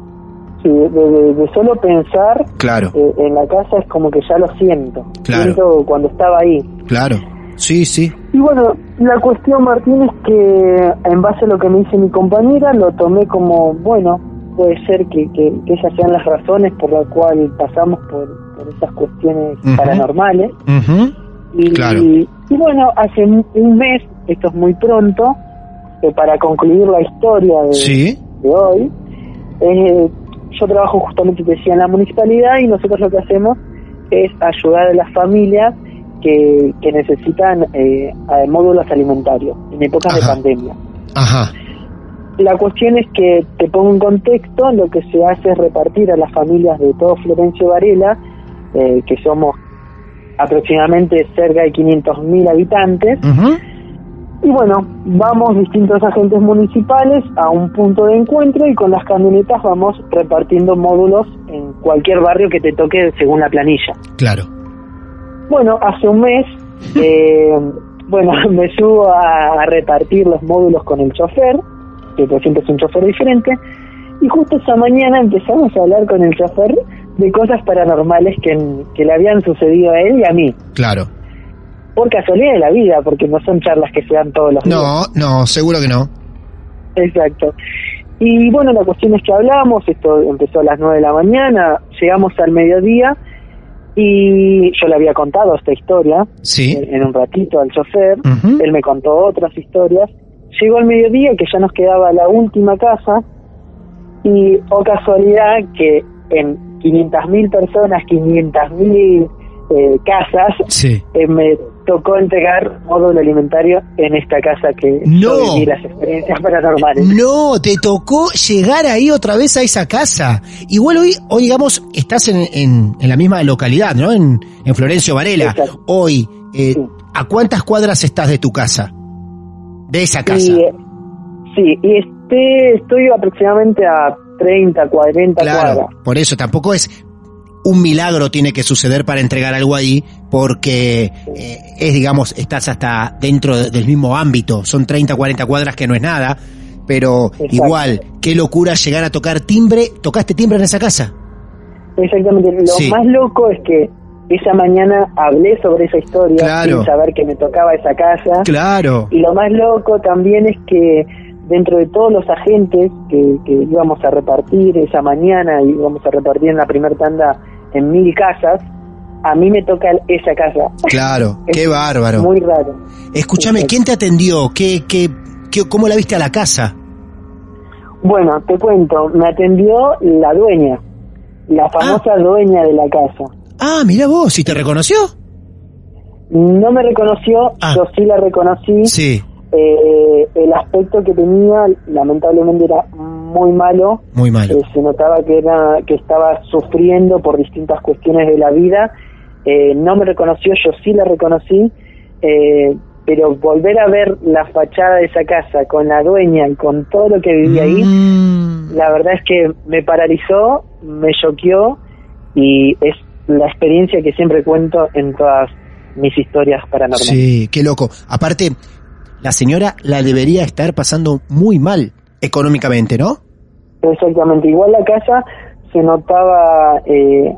Sí, de, de- de solo pensar
Claro,
eh, en la casa es como que ya lo siento.
Claro.
Siento cuando estaba ahí.
claro. Sí, sí.
Y bueno, la cuestión, Martín, es que en base a lo que me dice mi compañera, lo tomé como, bueno, puede ser que, que, que esas sean las razones por las cuales pasamos por, por esas cuestiones paranormales.
Ujú.
Y,
Claro.
y, bueno, hace un un mes, esto es muy pronto, eh, para concluir la historia de,
Sí.
de hoy, eh, yo trabajo justamente, te decía, en la municipalidad y nosotros lo que hacemos es ayudar a las familias que, que necesitan eh, módulos alimentarios en épocas de pandemia.
Ajá.
La cuestión es que, te pongo en contexto, lo que se hace es repartir a las familias de todo Florencio Varela, eh, que somos aproximadamente cerca de 500.000 habitantes, Y bueno, vamos distintos agentes municipales a un punto de encuentro y con las camionetas vamos repartiendo módulos en cualquier barrio que te toque según la planilla.
Claro.
Bueno, hace un mes, eh, bueno, me subo a, a repartir los módulos con el chofer, que por siempre es un chofer diferente, y justo esa mañana empezamos a hablar con el chofer de cosas paranormales que, que le habían sucedido a él y a mí.
Claro.
Por casualidad de la vida, porque no son charlas que se dan todos los días.
No, no, seguro que no.
Exacto. Y bueno, la cuestión es que hablamos, esto empezó a las 9 de la mañana, llegamos al mediodía y yo le había contado esta historia
Sí.
en, en un ratito al chofer, él me contó otras historias. Llegó el mediodía que ya nos quedaba la última casa y, o casualidad, que en 500.000 personas, 500.000 eh, casas,
Sí.
eh, me tocó entregar módulo alimentario en esta casa que
No.
viví las experiencias paranormales.
No, te tocó llegar ahí otra vez a esa casa. Igual hoy, hoy digamos, estás en, en, en la misma localidad, ¿no? En, en Florencio Varela.
Exacto.
Hoy, eh,
Sí.
¿a cuántas cuadras estás de tu casa? De esa casa.
Y, eh, sí, y este, estoy aproximadamente a 30, 40
Claro,
cuadras.
por eso tampoco es un milagro tiene que suceder para entregar algo ahí, porque eh, es, digamos, estás hasta dentro de- del mismo ámbito, son 30, 40 cuadras que no es nada, pero
Exacto.
igual, qué locura llegar a tocar timbre, ¿tocaste timbre en esa casa?
Exactamente. Lo
Sí.
más loco es que esa mañana hablé sobre esa historia
Claro.
sin saber que me tocaba esa casa.
Claro,
Y lo más loco también es que dentro de todos los agentes que, que íbamos a repartir esa mañana y íbamos a repartir en la primera tanda en mil casas, a mí me toca esa casa.
claro, qué bárbaro.
Muy raro.
Escúchame. ¿quién te atendió? ¿Qué, qué, qué, ¿Cómo la viste a la casa?
Bueno, te cuento, me atendió la dueña, la famosa dueña de la casa.
Ah, mira vos, ¿y te reconoció?
No me reconoció,
Ah.
yo sí la reconocí.
Sí,
Eh, el aspecto que tenía, lamentablemente, era muy malo.
muy malo.
Eh, se notaba que era que estaba sufriendo por distintas cuestiones de la vida. Eh, no me reconoció, yo sí la reconocí. eh, pero volver a ver la fachada de esa casa con la dueña y con todo lo que vivía ahí,
Mm.
la verdad es que me paralizó, me choqueó y es la experiencia que siempre cuento en todas mis historias paranormales.
Sí, qué loco. Aparte, la señora la debería estar pasando muy mal económicamente, ¿no?
Exactamente, igual la casa se notaba eh,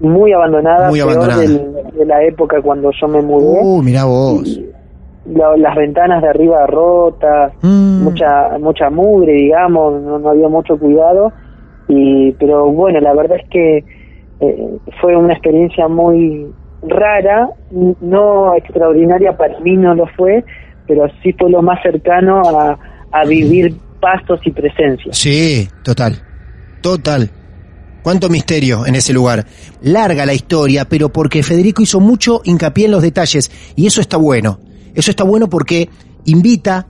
muy abandonada,
Muy
peor
abandonada.
del- de la época cuando yo me mudé.
Uh, mirá vos.
Y la- las ventanas de arriba rotas,
Mm.
mucha mucha mugre, digamos, no, no había mucho cuidado. y Pero bueno, la verdad es que eh, fue una experiencia muy rara, no extraordinaria, para mí no lo fue, pero sí fue lo más cercano a, a vivir pasos y presencia.
Sí, total. Total. Cuánto misterio en ese lugar. Larga la historia, pero porque Federico hizo mucho hincapié en los detalles. Y eso está bueno. Eso está bueno porque invita,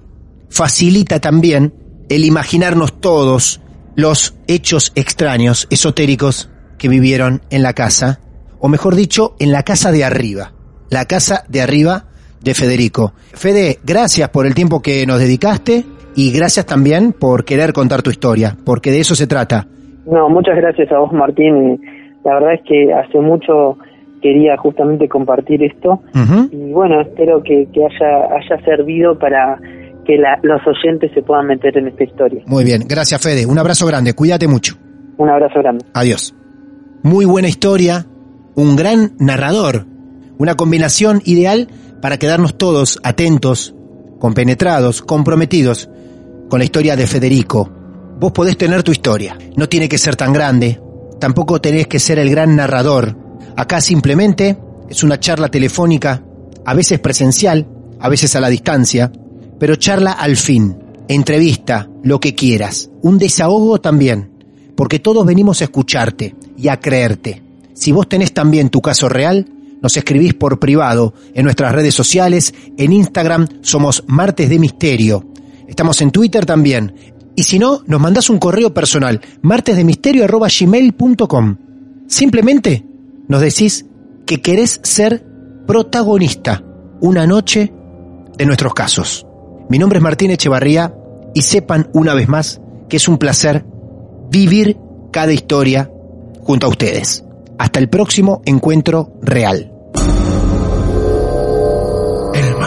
facilita también el imaginarnos todos los hechos extraños, esotéricos que vivieron en la casa. O mejor dicho, en la casa de arriba. La casa de arriba de Federico. Fede, gracias por el tiempo que nos dedicaste y gracias también por querer contar tu historia, porque de eso se trata.
No, muchas gracias a vos, Martín. La verdad es que hace mucho quería justamente compartir esto y bueno, espero que, que haya, haya servido para que la- los oyentes se puedan meter en esta historia.
Muy bien, gracias Fede, un abrazo grande, cuídate mucho.
Un abrazo grande.
Adiós. Muy buena historia, un gran narrador, una combinación ideal para quedarnos todos atentos, compenetrados, comprometidos con la historia de Federico. Vos podés tener tu historia, no tiene que ser tan grande, tampoco tenés que ser el gran narrador. Acá simplemente es una charla telefónica, a veces presencial, a veces a la distancia, pero charla al fin, entrevista, lo que quieras, un desahogo también, porque todos venimos a escucharte y a creerte. Si vos tenés también tu caso real, nos escribís por privado en nuestras redes sociales, en Instagram somos Martes de Misterio, estamos en Twitter también, y si no, nos mandás un correo personal, martesdemisterio.gmail.com. Simplemente nos decís que querés ser protagonista una noche de nuestros casos. Mi nombre es Martín Echevarría y sepan una vez más que es un placer vivir cada historia junto a ustedes. Hasta el próximo encuentro real.